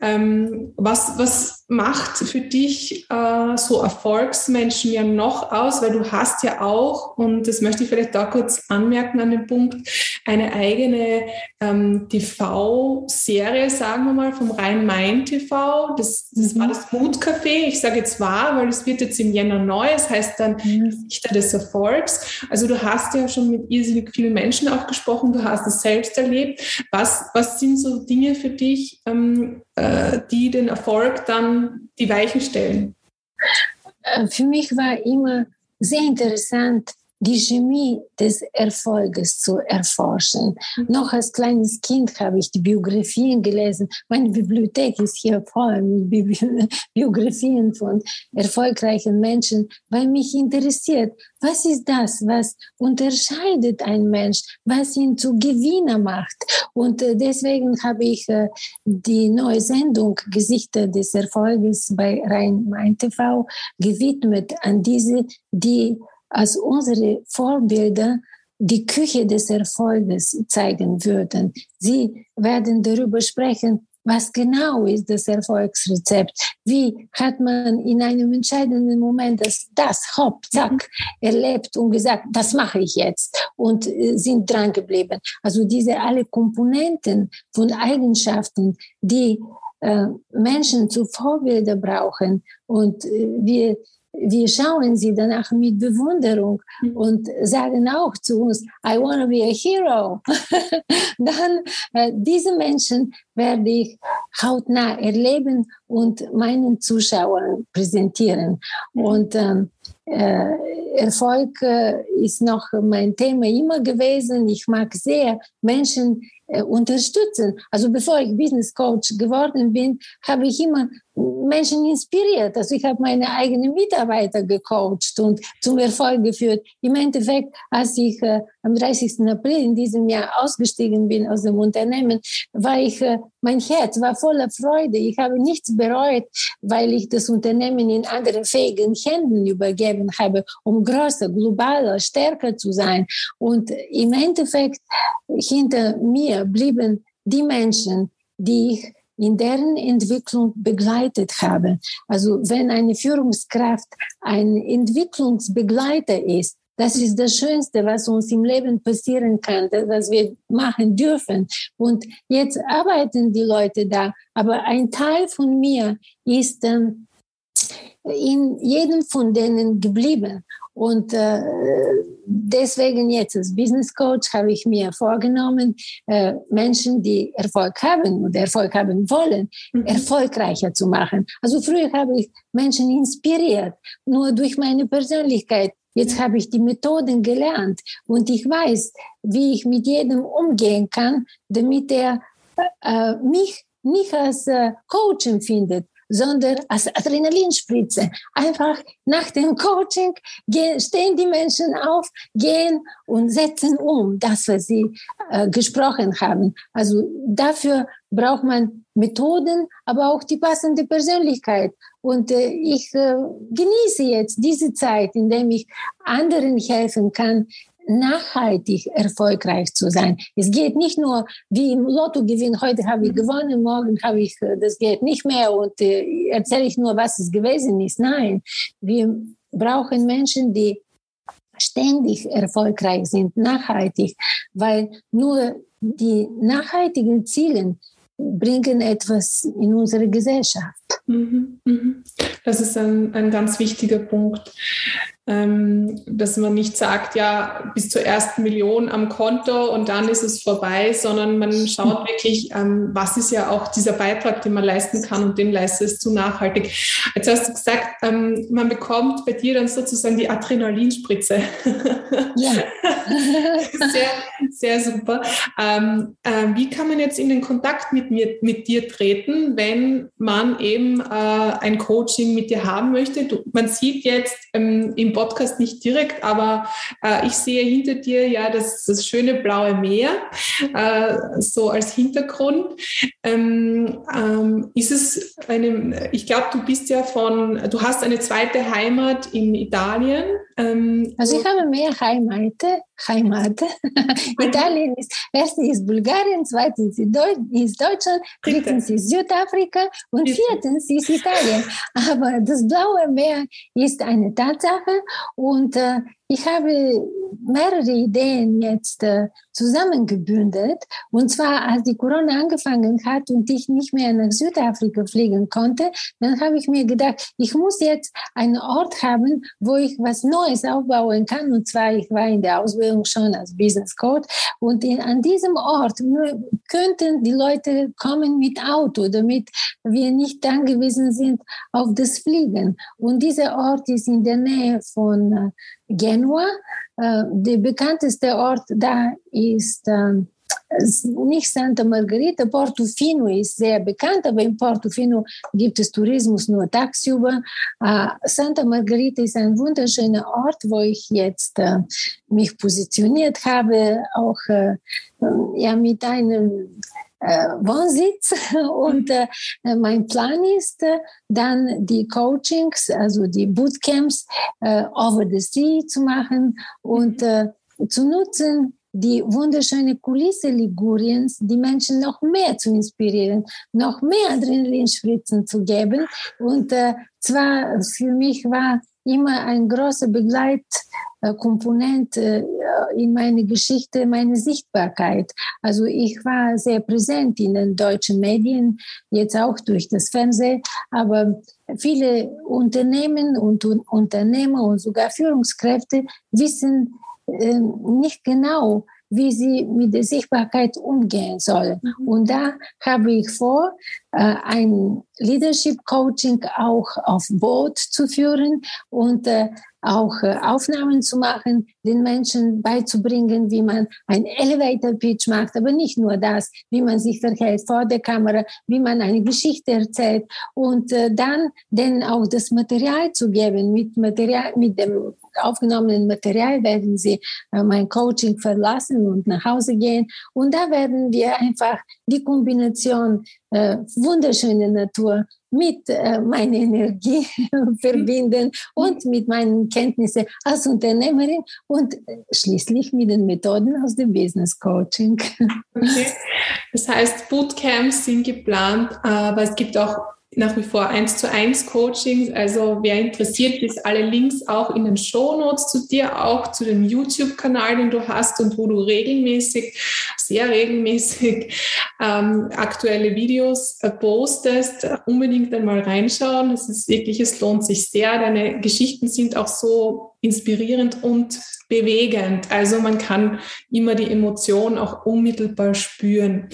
Ähm, was, was macht für dich äh, so Erfolgsmenschen ja noch aus? Weil du hast ja auch, und das möchte ich vielleicht da kurz anmerken an dem Punkt, eine eigene ähm, TV-Serie, sagen wir mal, vom Rhein-Main-TV. Das, das war das Mutcafé. Ich sage jetzt wahr, weil es wird jetzt im Jänner neu. Es heißt dann Gesichter des Erfolgs. Also du hast ja schon mit irrsinnig vielen Menschen auch gesprochen. Du hast es selbst erlebt. Was, was sind so Dinge für dich, ähm, äh, die den Erfolg dann die Weichen stellen? Äh, für mich war immer sehr interessant, die Chemie des Erfolges zu erforschen. Mhm. Noch als kleines Kind habe ich die Biografien gelesen. Meine Bibliothek ist hier voll mit Biografien von erfolgreichen Menschen, weil mich interessiert, was ist das, was unterscheidet ein Mensch, was ihn zu Gewinner macht. Und äh, deswegen habe ich äh, die neue Sendung Gesichter des Erfolges bei Rhein-Main TV gewidmet an diese, die als unsere Vorbilder die Küche des Erfolges zeigen würden. Sie werden darüber sprechen, was genau ist das Erfolgsrezept? Wie hat man in einem entscheidenden Moment das, das hopp, zack, mhm. erlebt und gesagt, das mache ich jetzt und äh, sind dran geblieben. Also diese alle Komponenten von Eigenschaften, die äh, Menschen zu Vorbilder brauchen und äh, wir wir schauen sie danach mit Bewunderung mhm. und sagen auch zu uns, I want to be a hero. Dann äh, diese Menschen werde ich hautnah erleben und meinen Zuschauern präsentieren. Mhm. Und ähm, äh, Erfolg äh, ist noch mein Thema immer gewesen. Ich mag sehr Menschen äh, unterstützen. Also bevor ich Business Coach geworden bin, habe ich immer Menschen inspiriert. Also ich habe meine eigenen Mitarbeiter gecoacht und zum Erfolg geführt. Im Endeffekt, als ich äh, am 30. April in diesem Jahr ausgestiegen bin aus dem Unternehmen, war ich, äh, mein Herz war voller Freude. Ich habe nichts bereut, weil ich das Unternehmen in anderen fähigen Händen übergeben habe, um größer, globaler, stärker zu sein. Und im Endeffekt, hinter mir blieben die Menschen, die ich in deren Entwicklung begleitet habe. Also wenn eine Führungskraft ein Entwicklungsbegleiter ist, das ist das Schönste, was uns im Leben passieren kann, was wir machen dürfen. Und jetzt arbeiten die Leute da, aber ein Teil von mir ist ähm, in jedem von denen geblieben. Und äh, deswegen jetzt als Business Coach habe ich mir vorgenommen, äh, Menschen, die Erfolg haben oder Erfolg haben wollen, mhm. erfolgreicher zu machen. Also früher habe ich Menschen inspiriert, nur durch meine Persönlichkeit. Jetzt habe ich die Methoden gelernt und ich weiß, wie ich mit jedem umgehen kann, damit er äh, mich nicht als äh, Coach empfindet, sondern als Adrenalinspritze. Einfach nach dem Coaching gehen, stehen die Menschen auf, gehen und setzen um das, was sie äh, gesprochen haben. Also dafür braucht man Methoden, aber auch die passende Persönlichkeit. Und äh, ich äh, genieße jetzt diese Zeit, in der ich anderen helfen kann, nachhaltig erfolgreich zu sein. Es geht nicht nur wie im Lottogewinn, heute habe ich gewonnen, morgen habe ich, äh, das geht nicht mehr und äh, erzähle ich nur, was es gewesen ist. Nein, wir brauchen Menschen, die ständig erfolgreich sind, nachhaltig, weil nur die nachhaltigen Ziele bringen etwas in unsere Gesellschaft. Mhm, mhm. Das ist ein, ein ganz wichtiger Punkt ähm, dass man nicht sagt, ja, bis zur ersten Million am Konto und dann ist es vorbei, sondern man schaut wirklich, ähm, was ist ja auch dieser Beitrag, den man leisten kann und den leistest du nachhaltig. Jetzt hast du gesagt, ähm, man bekommt bei dir dann sozusagen die Adrenalinspritze. Ja. sehr, sehr super. Äh, wie kann man jetzt in den Kontakt mit, mir, mit dir treten, wenn man eben äh, ein Coaching mit dir haben möchte? Du, man sieht jetzt ähm, im Podcast nicht direkt, aber äh, ich sehe hinter dir ja das, das schöne blaue Meer, äh, so als Hintergrund. Ähm, ähm, ist es eine, ich glaube, du bist ja von, du hast eine zweite Heimat in Italien. Ähm, also ich habe mehr Heimate, Heimat. Italien ist, erstens ist Bulgarien, zweitens ist Deutschland, drittens ist Südafrika und viertens ist Italien. Aber das blaue Meer ist eine Tatsache und äh, ich habe mehrere Ideen jetzt äh, zusammengebündelt. Und zwar, als die Corona angefangen hat und ich nicht mehr nach Südafrika fliegen konnte, dann habe ich mir gedacht, ich muss jetzt einen Ort haben, wo ich was Neues aufbauen kann. Und zwar, ich war in der Ausbildung schon als Business Coach. Und in, an diesem Ort könnten die Leute kommen mit Auto, damit wir nicht angewiesen sind auf das Fliegen. Und dieser Ort ist in der Nähe von äh, Genua. Äh, der bekannteste Ort da ist ähm, nicht Santa Margarita, Portofino ist sehr bekannt, aber in Portofino gibt es Tourismus nur tagsüber. Uh, Santa Margarita ist ein wunderschöner Ort, wo ich jetzt uh, mich positioniert habe, auch uh, ja, mit einem Wohnsitz. Und mein Plan ist dann die Coachings, also die Bootcamps over the sea zu machen und zu nutzen, die wunderschöne Kulisse Liguriens, die Menschen noch mehr zu inspirieren, noch mehr Adrenalinspritzen zu geben. Und äh, zwar für mich war immer ein großer Begleitkomponent äh, in meiner Geschichte meine Sichtbarkeit. Also ich war sehr präsent in den deutschen Medien, jetzt auch durch das Fernsehen, aber viele Unternehmen und Unternehmer und sogar Führungskräfte wissen ähm, nicht genau, wie sie mit der Sichtbarkeit umgehen sollen. Mhm. Und da habe ich vor, äh, ein Leadership Coaching auch auf Boot zu führen und äh, auch äh, Aufnahmen zu machen, den Menschen beizubringen, wie man ein Elevator Pitch macht, aber nicht nur das, wie man sich verhält vor der Kamera, wie man eine Geschichte erzählt und dann denen auch das Material zu geben. Mit Material, mit dem aufgenommenen Material werden sie mein Coaching verlassen und nach Hause gehen und da werden wir einfach die Kombination äh, wunderschöne Natur mit äh, meiner Energie verbinden und mit meinen Kenntnissen als Unternehmerin und schließlich mit den Methoden aus dem Business Coaching. Okay. Das heißt, Bootcamps sind geplant, aber es gibt auch nach wie vor eins zu eins Coachings. Also wer interessiert ist, alle Links auch in den Show Notes zu dir, auch zu dem YouTube-Kanal, den du hast und wo du regelmäßig, sehr regelmäßig ähm, aktuelle Videos äh, postest. Unbedingt einmal reinschauen. Es ist wirklich, es lohnt sich sehr. Deine Geschichten sind auch so inspirierend und bewegend. Also man kann immer die Emotion auch unmittelbar spüren.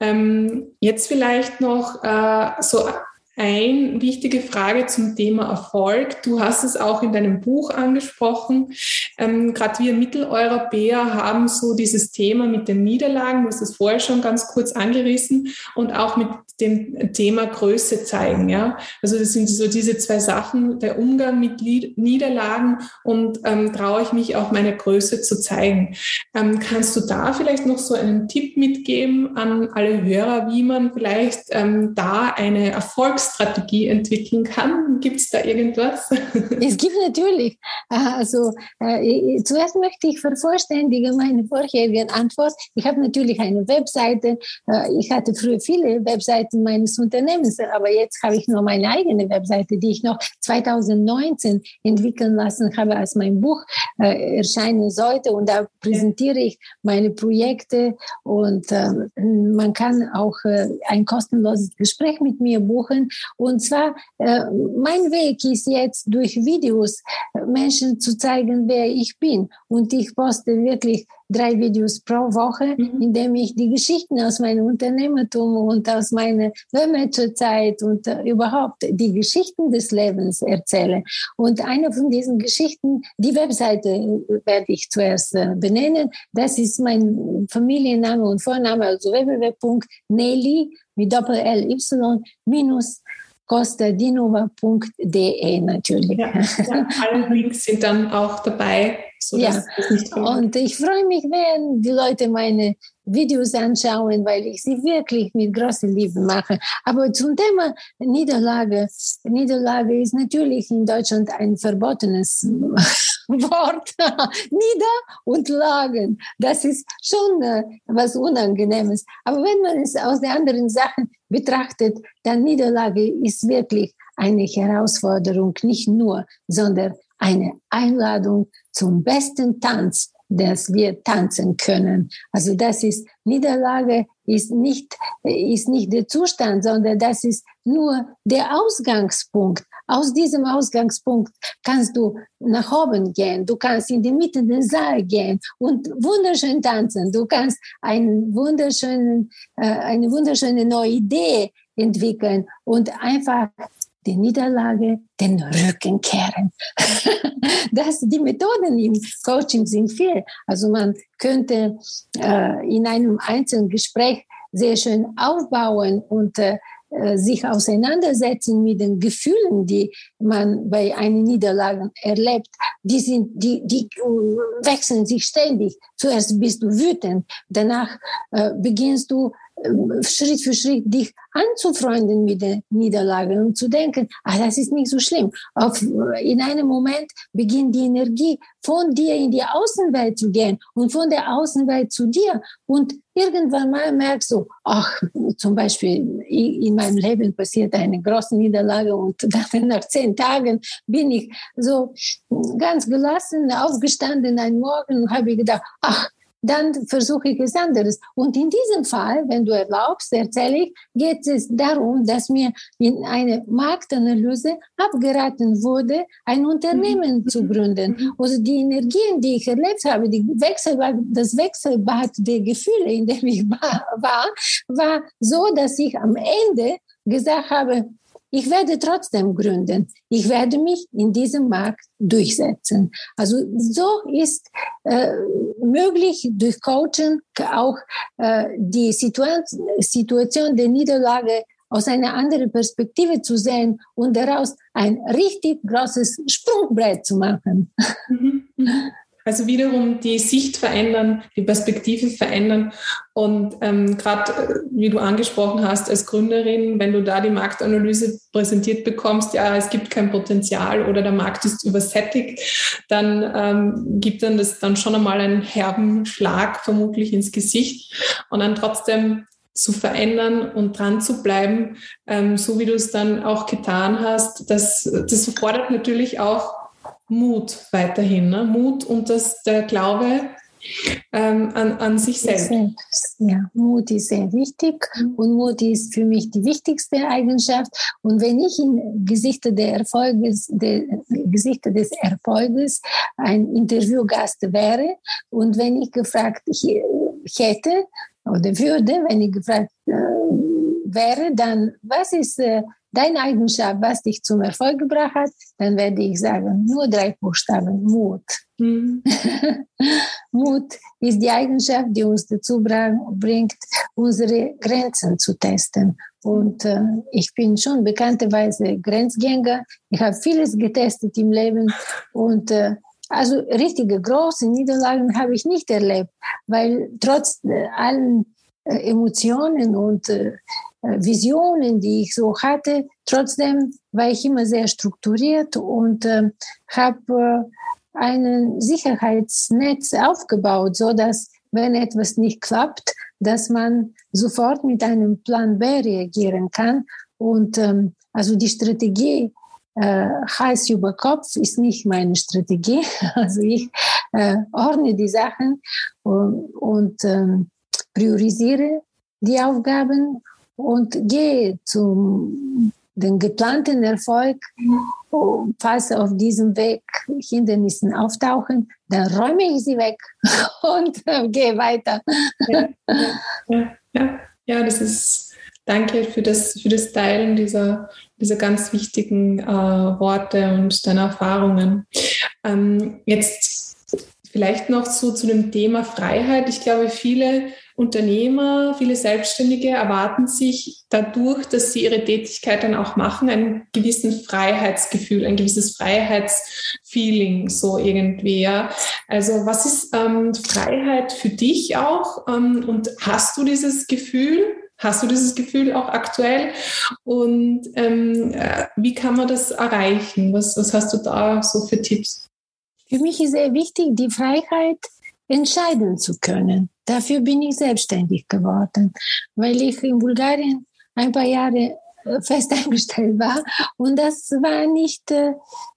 Ähm, jetzt vielleicht noch äh, so eine wichtige Frage zum Thema Erfolg. Du hast es auch in deinem Buch angesprochen. Ähm, Gerade wir Mitteleuropäer haben so dieses Thema mit den Niederlagen, du hast es vorher schon ganz kurz angerissen, und auch mit dem Thema Größe zeigen. Ja? Also das sind so diese zwei Sachen, der Umgang mit Niederlagen und ähm, traue ich mich auch meine Größe zu zeigen. Ähm, kannst du da vielleicht noch so einen Tipp mitgeben an alle Hörer, wie man vielleicht ähm, da eine Erfolgsstrategie entwickeln kann? Gibt es da irgendwas? Es gibt natürlich. Also äh, zuerst möchte ich vervollständigen meine vorherige Antwort. Ich habe natürlich eine Webseite. Äh, ich hatte früher viele Webseiten Webseiten meines Unternehmens. Aber jetzt habe ich nur meine eigene Webseite, die ich noch 2019 entwickeln lassen habe, als mein Buch äh, erscheinen sollte. Und da präsentiere ich meine Projekte und äh, man kann auch äh, ein kostenloses Gespräch mit mir buchen. Und zwar, äh, mein Weg ist jetzt durch Videos äh, Menschen zu zeigen, wer ich bin. Und ich poste wirklich drei Videos pro Woche, mhm. in dem ich die Geschichten aus meinem Unternehmertum und aus meiner Dolmetscherzeit und uh, überhaupt die Geschichten des Lebens erzähle. Und eine von diesen Geschichten, die Webseite äh, werde ich zuerst uh, benennen. Das ist mein Familienname und Vorname, also www.nelly mit Doppel-L-Y minus costadinova.de natürlich. Ja, ja, alle Links sind dann auch dabei ja, und ich freue mich, wenn die Leute meine Videos anschauen, weil ich sie wirklich mit großer Liebe mache. Aber zum Thema Niederlage. Niederlage ist natürlich in Deutschland ein verbotenes Wort. Nieder und Lagen. Das ist schon äh, was Unangenehmes. Aber wenn man es aus den anderen Sachen betrachtet, dann Niederlage ist wirklich eine Herausforderung, nicht nur, sondern eine Einladung zum besten Tanz, dass wir tanzen können. Also das ist Niederlage ist nicht ist nicht der Zustand, sondern das ist nur der Ausgangspunkt. Aus diesem Ausgangspunkt kannst du nach oben gehen. Du kannst in die Mitte des Saal gehen und wunderschön tanzen. Du kannst einen wunderschönen, äh, eine wunderschöne neue Idee entwickeln und einfach die Niederlage den Rücken kehren. das, die Methoden im Coaching sind viel. Also man könnte äh, in einem einzelnen Gespräch sehr schön aufbauen und äh, äh, sich auseinandersetzen mit den Gefühlen, die man bei einer Niederlage erlebt, die sind, die, die wechseln sich ständig. Zuerst bist du wütend, danach äh, beginnst du äh, Schritt für Schritt dich anzufreunden mit der Niederlage und zu denken, ah, das ist nicht so schlimm. Auf, in einem Moment beginnt die Energie von dir in die Außenwelt zu gehen und von der Außenwelt zu dir. Und irgendwann mal merkst du, ach, zum Beispiel in meinem Leben passiert eine große Niederlage und dann nach zehn Tagen bin ich so ganz gelassen aufgestanden ein Morgen und habe gedacht, ach, dann versuche ich es anderes. Und in diesem Fall, wenn du erlaubst, erzähle ich, geht es darum, dass mir in einer Marktanalyse abgeraten wurde, ein Unternehmen mhm. zu gründen. Mhm. Also die Energien, die ich erlebt habe, die Wechselbad, das Wechselbad der Gefühle, in dem ich war, war so, dass ich am Ende gesagt habe, ich werde trotzdem gründen. Ich werde mich in diesem Markt durchsetzen. Also so ist äh, möglich durch Coaching auch äh, die Situation, der Niederlage aus einer anderen Perspektive zu sehen und daraus ein richtig großes Sprungbrett zu machen. Mhm. Also wiederum die Sicht verändern, die Perspektive verändern. Und ähm, gerade äh, wie du angesprochen hast als Gründerin, wenn du da die Marktanalyse präsentiert bekommst, ja, es gibt kein Potenzial oder der Markt ist übersättigt, dann ähm, gibt dann das dann schon einmal einen herben Schlag vermutlich ins Gesicht und dann trotzdem zu verändern und dran zu bleiben, ähm, so wie du es dann auch getan hast, das, das fordert natürlich auch Mut weiterhin. Ne? Mut und das, der Glaube ähm, an, an sich selbst. Ja, Mut ist sehr wichtig und Mut ist für mich die wichtigste Eigenschaft. Und wenn ich in Gesichter, der Erfolges, der, Gesichter des Erfolges ein Interviewgast wäre und wenn ich gefragt hätte oder würde, wenn ich gefragt äh, wäre, dann was ist äh, deine Eigenschaft, was dich zum Erfolg gebracht hat, dann werde ich sagen, nur drei Buchstaben, Mut. Mhm. Mut ist die Eigenschaft, die uns dazu bringt, unsere Grenzen zu testen. Und äh, ich bin schon bekannterweise Grenzgänger. Ich habe vieles getestet im Leben und äh, also richtige große Niederlagen habe ich nicht erlebt, weil trotz äh, allen Emotionen und äh, äh, Visionen, die ich so hatte. Trotzdem war ich immer sehr strukturiert und äh, habe äh, ein Sicherheitsnetz aufgebaut, so dass wenn etwas nicht klappt, dass man sofort mit einem Plan B reagieren kann. Und ähm, also die Strategie äh, Hals über Kopf ist nicht meine Strategie. Also ich äh, ordne die Sachen und, und ähm, priorisiere die Aufgaben und gehe zum den geplanten Erfolg, falls auf diesem Weg Hindernisse auftauchen, dann räume ich sie weg und äh, gehe weiter. Ja, ja, ja, ja, das ist, danke für das, für das Teilen dieser, dieser ganz wichtigen äh, Worte und deiner Erfahrungen. Ähm, jetzt vielleicht noch so zu dem Thema Freiheit. Ich glaube, viele Unternehmer, viele Selbstständige erwarten sich dadurch, dass sie ihre Tätigkeit dann auch machen, ein gewissen Freiheitsgefühl, ein gewisses Freiheitsfeeling, so irgendwie. Ja. Also was ist ähm, Freiheit für dich auch? Ähm, und hast du dieses Gefühl? Hast du dieses Gefühl auch aktuell? Und ähm, äh, wie kann man das erreichen? Was, was hast du da so für Tipps? Für mich ist sehr wichtig, die Freiheit entscheiden zu können. Dafür bin ich selbstständig geworden, weil ich in Bulgarien ein paar Jahre äh, fest eingestellt war und das war nicht äh,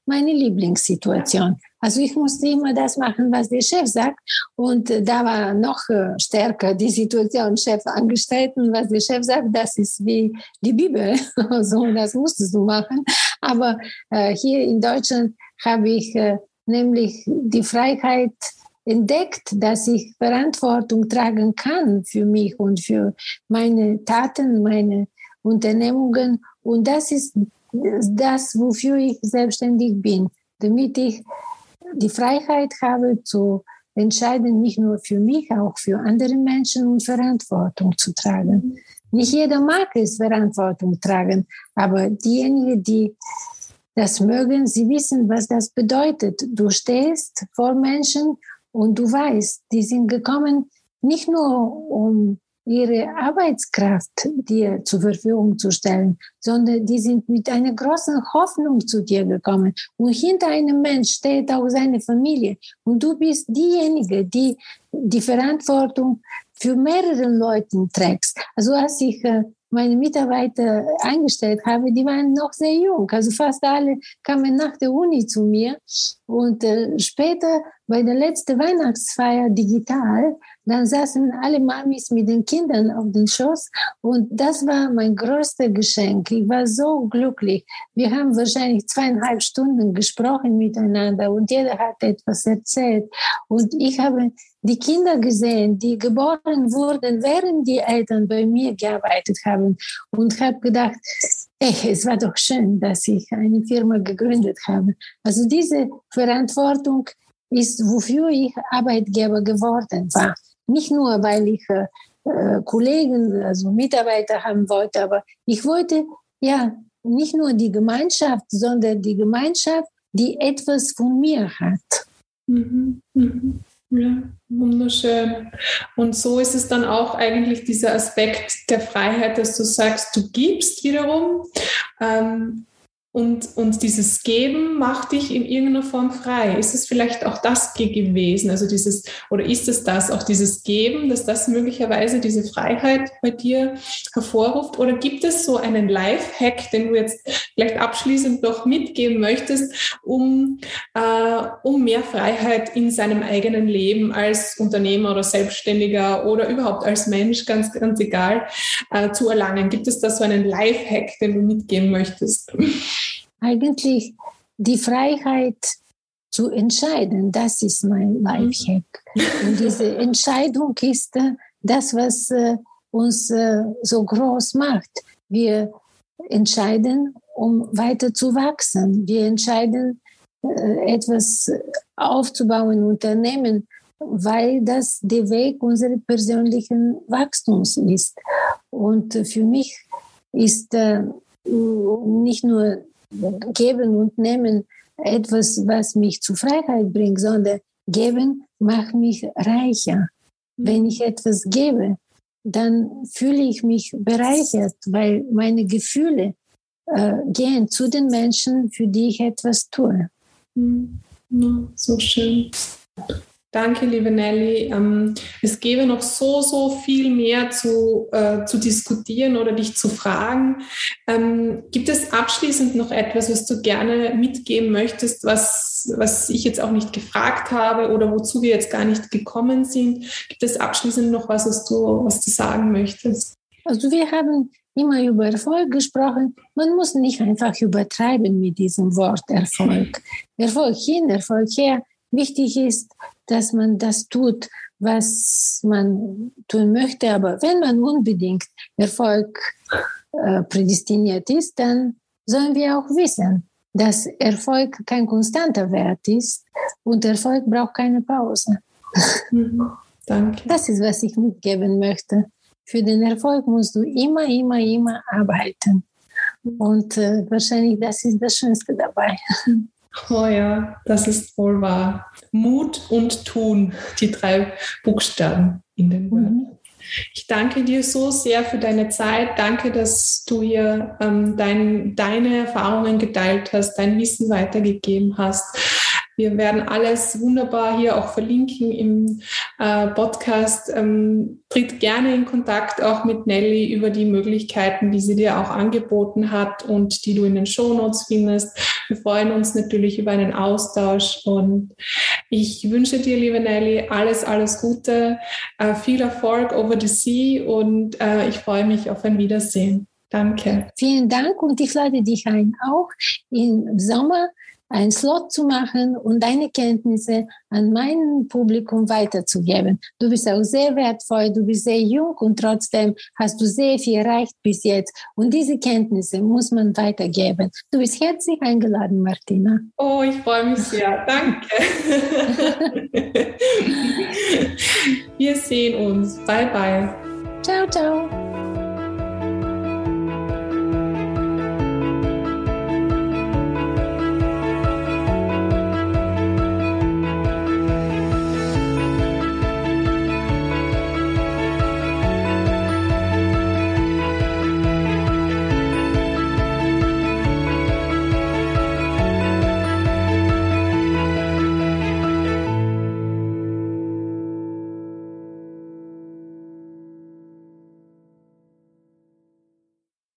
meine Lieblingssituation. Also ich musste immer das machen, was der Chef sagt und äh, da war noch stärker die Situation Chef Angestellten, was der Chef sagt, das ist wie die Bibel, so das musstest du machen. Aber hier in Deutschland habe ich nämlich die Freiheit entdeckt, dass ich Verantwortung tragen kann für mich und für meine Taten, meine Unternehmungen. Und das ist das, wofür ich selbstständig bin, damit ich die Freiheit habe zu entscheiden, nicht nur für mich, auch für andere Menschen und Verantwortung zu tragen. Nicht jeder mag es, Verantwortung tragen, aber diejenigen, die das mögen, sie wissen, was das bedeutet. Du stehst vor Menschen und du weißt, die sind gekommen, nicht nur um ihre Arbeitskraft dir zur Verfügung zu stellen, sondern die sind mit einer großen Hoffnung zu dir gekommen. Und hinter einem Mensch steht auch seine Familie. Und du bist diejenige, die die Verantwortung für mehrere Leute trägst. Also als ich äh, meine Mitarbeiter eingestellt habe, die waren noch sehr jung. Also fast alle kamen nach der Uni zu mir. Und äh, später bei der letzten Weihnachtsfeier digital, dann saßen alle Mamis mit den Kindern auf dem Schoß. Und das war mein größtes Geschenk. Ich war so glücklich. Wir haben wahrscheinlich zweieinhalb Stunden gesprochen miteinander und jeder hat etwas erzählt. Und ich habe die Kinder gesehen, die geboren wurden, während die Eltern bei mir gearbeitet haben und habe gedacht, ey, es war doch schön, dass ich eine Firma gegründet habe. Also diese Verantwortung ist, wofür ich Arbeitgeber geworden war. Nicht nur, weil ich äh, Kollegen, also Mitarbeiter haben wollte, aber ich wollte ja nicht nur die Gemeinschaft, sondern die Gemeinschaft, die etwas von mir hat. Mhm. Mhm. Ja, wunderschön. Und so ist es dann auch eigentlich dieser Aspekt der Freiheit, dass du sagst, du gibst wiederum. Ähm, und, und dieses Geben macht dich in irgendeiner Form frei. Ist es vielleicht auch das gewesen? Also dieses, oder ist es das, auch dieses Geben, dass das möglicherweise diese Freiheit bei dir hervorruft? Oder gibt es so einen Life-Hack, den du jetzt vielleicht abschließend noch mitgeben möchtest, um, äh, um mehr Freiheit in seinem eigenen Leben als Unternehmer oder Selbstständiger oder überhaupt als Mensch, ganz, ganz egal, äh, zu erlangen? Gibt es da so einen Life-Hack, den du mitgeben möchtest? Eigentlich die Freiheit zu entscheiden. Das ist mein Lifehack. Und diese Entscheidung ist äh, das, was äh, uns äh, so groß macht. Wir entscheiden, um weiter zu wachsen. Wir entscheiden, etwas aufzubauen, Unternehmen, weil das der Weg unseres persönlichen Wachstums ist. Und für mich ist nicht nur Geben und Nehmen etwas, was mich zu Freiheit bringt, sondern Geben macht mich reicher. Wenn ich etwas gebe, dann fühle ich mich bereichert, weil meine Gefühle äh, gehen zu den Menschen, für die ich etwas tue. Ja, so schön. Danke, liebe Nelly. Ähm, es gäbe noch so, so viel mehr zu, äh, zu diskutieren oder dich zu fragen. Ähm, gibt es abschließend noch etwas, was du gerne mitgeben möchtest, was, was ich jetzt auch nicht gefragt habe oder wozu wir jetzt gar nicht gekommen sind? Gibt es abschließend noch was, was du, was du sagen möchtest? Also wir haben immer über Erfolg gesprochen. Man muss nicht einfach übertreiben mit diesem Wort Erfolg. Erfolg hin, Erfolg her. Wichtig ist, dass man das tut, was man tun möchte. Aber wenn man unbedingt Erfolg äh, prädestiniert ist, dann sollen wir auch wissen, dass Erfolg kein konstanter Wert ist und Erfolg braucht keine Pause. Mhm. Danke. Das ist, was ich mitgeben möchte. Für den Erfolg musst du immer, immer, immer arbeiten. Und äh, wahrscheinlich das ist das Schönste dabei. Oh ja, das ist wohl wahr. Mut und Tun, die drei Buchstaben in den Wörtern. Mhm. Ich danke dir so sehr für deine Zeit. Danke, dass du hier ähm, dein, deine Erfahrungen geteilt hast, dein Wissen weitergegeben hast. Wir werden alles wunderbar hier auch verlinken im äh, Podcast. Ähm, tritt gerne in Kontakt auch mit Nelly über die Möglichkeiten, die sie dir auch angeboten hat und die du in den Shownotes findest. Wir freuen uns natürlich über einen Austausch und ich wünsche dir, liebe Nelly, alles, alles Gute, äh, viel Erfolg over the sea und äh, ich freue mich auf ein Wiedersehen. Danke. Vielen Dank und ich lade dich ein, auch im Sommer einen Slot zu machen und deine Kenntnisse an mein Publikum weiterzugeben. Du bist auch sehr wertvoll, du bist sehr jung und trotzdem hast du sehr viel erreicht bis jetzt. Und diese Kenntnisse muss man weitergeben. Du bist herzlich eingeladen, Martina. Oh, ich freue mich sehr. Danke. Wir sehen uns. Bye, bye. Ciao, ciao.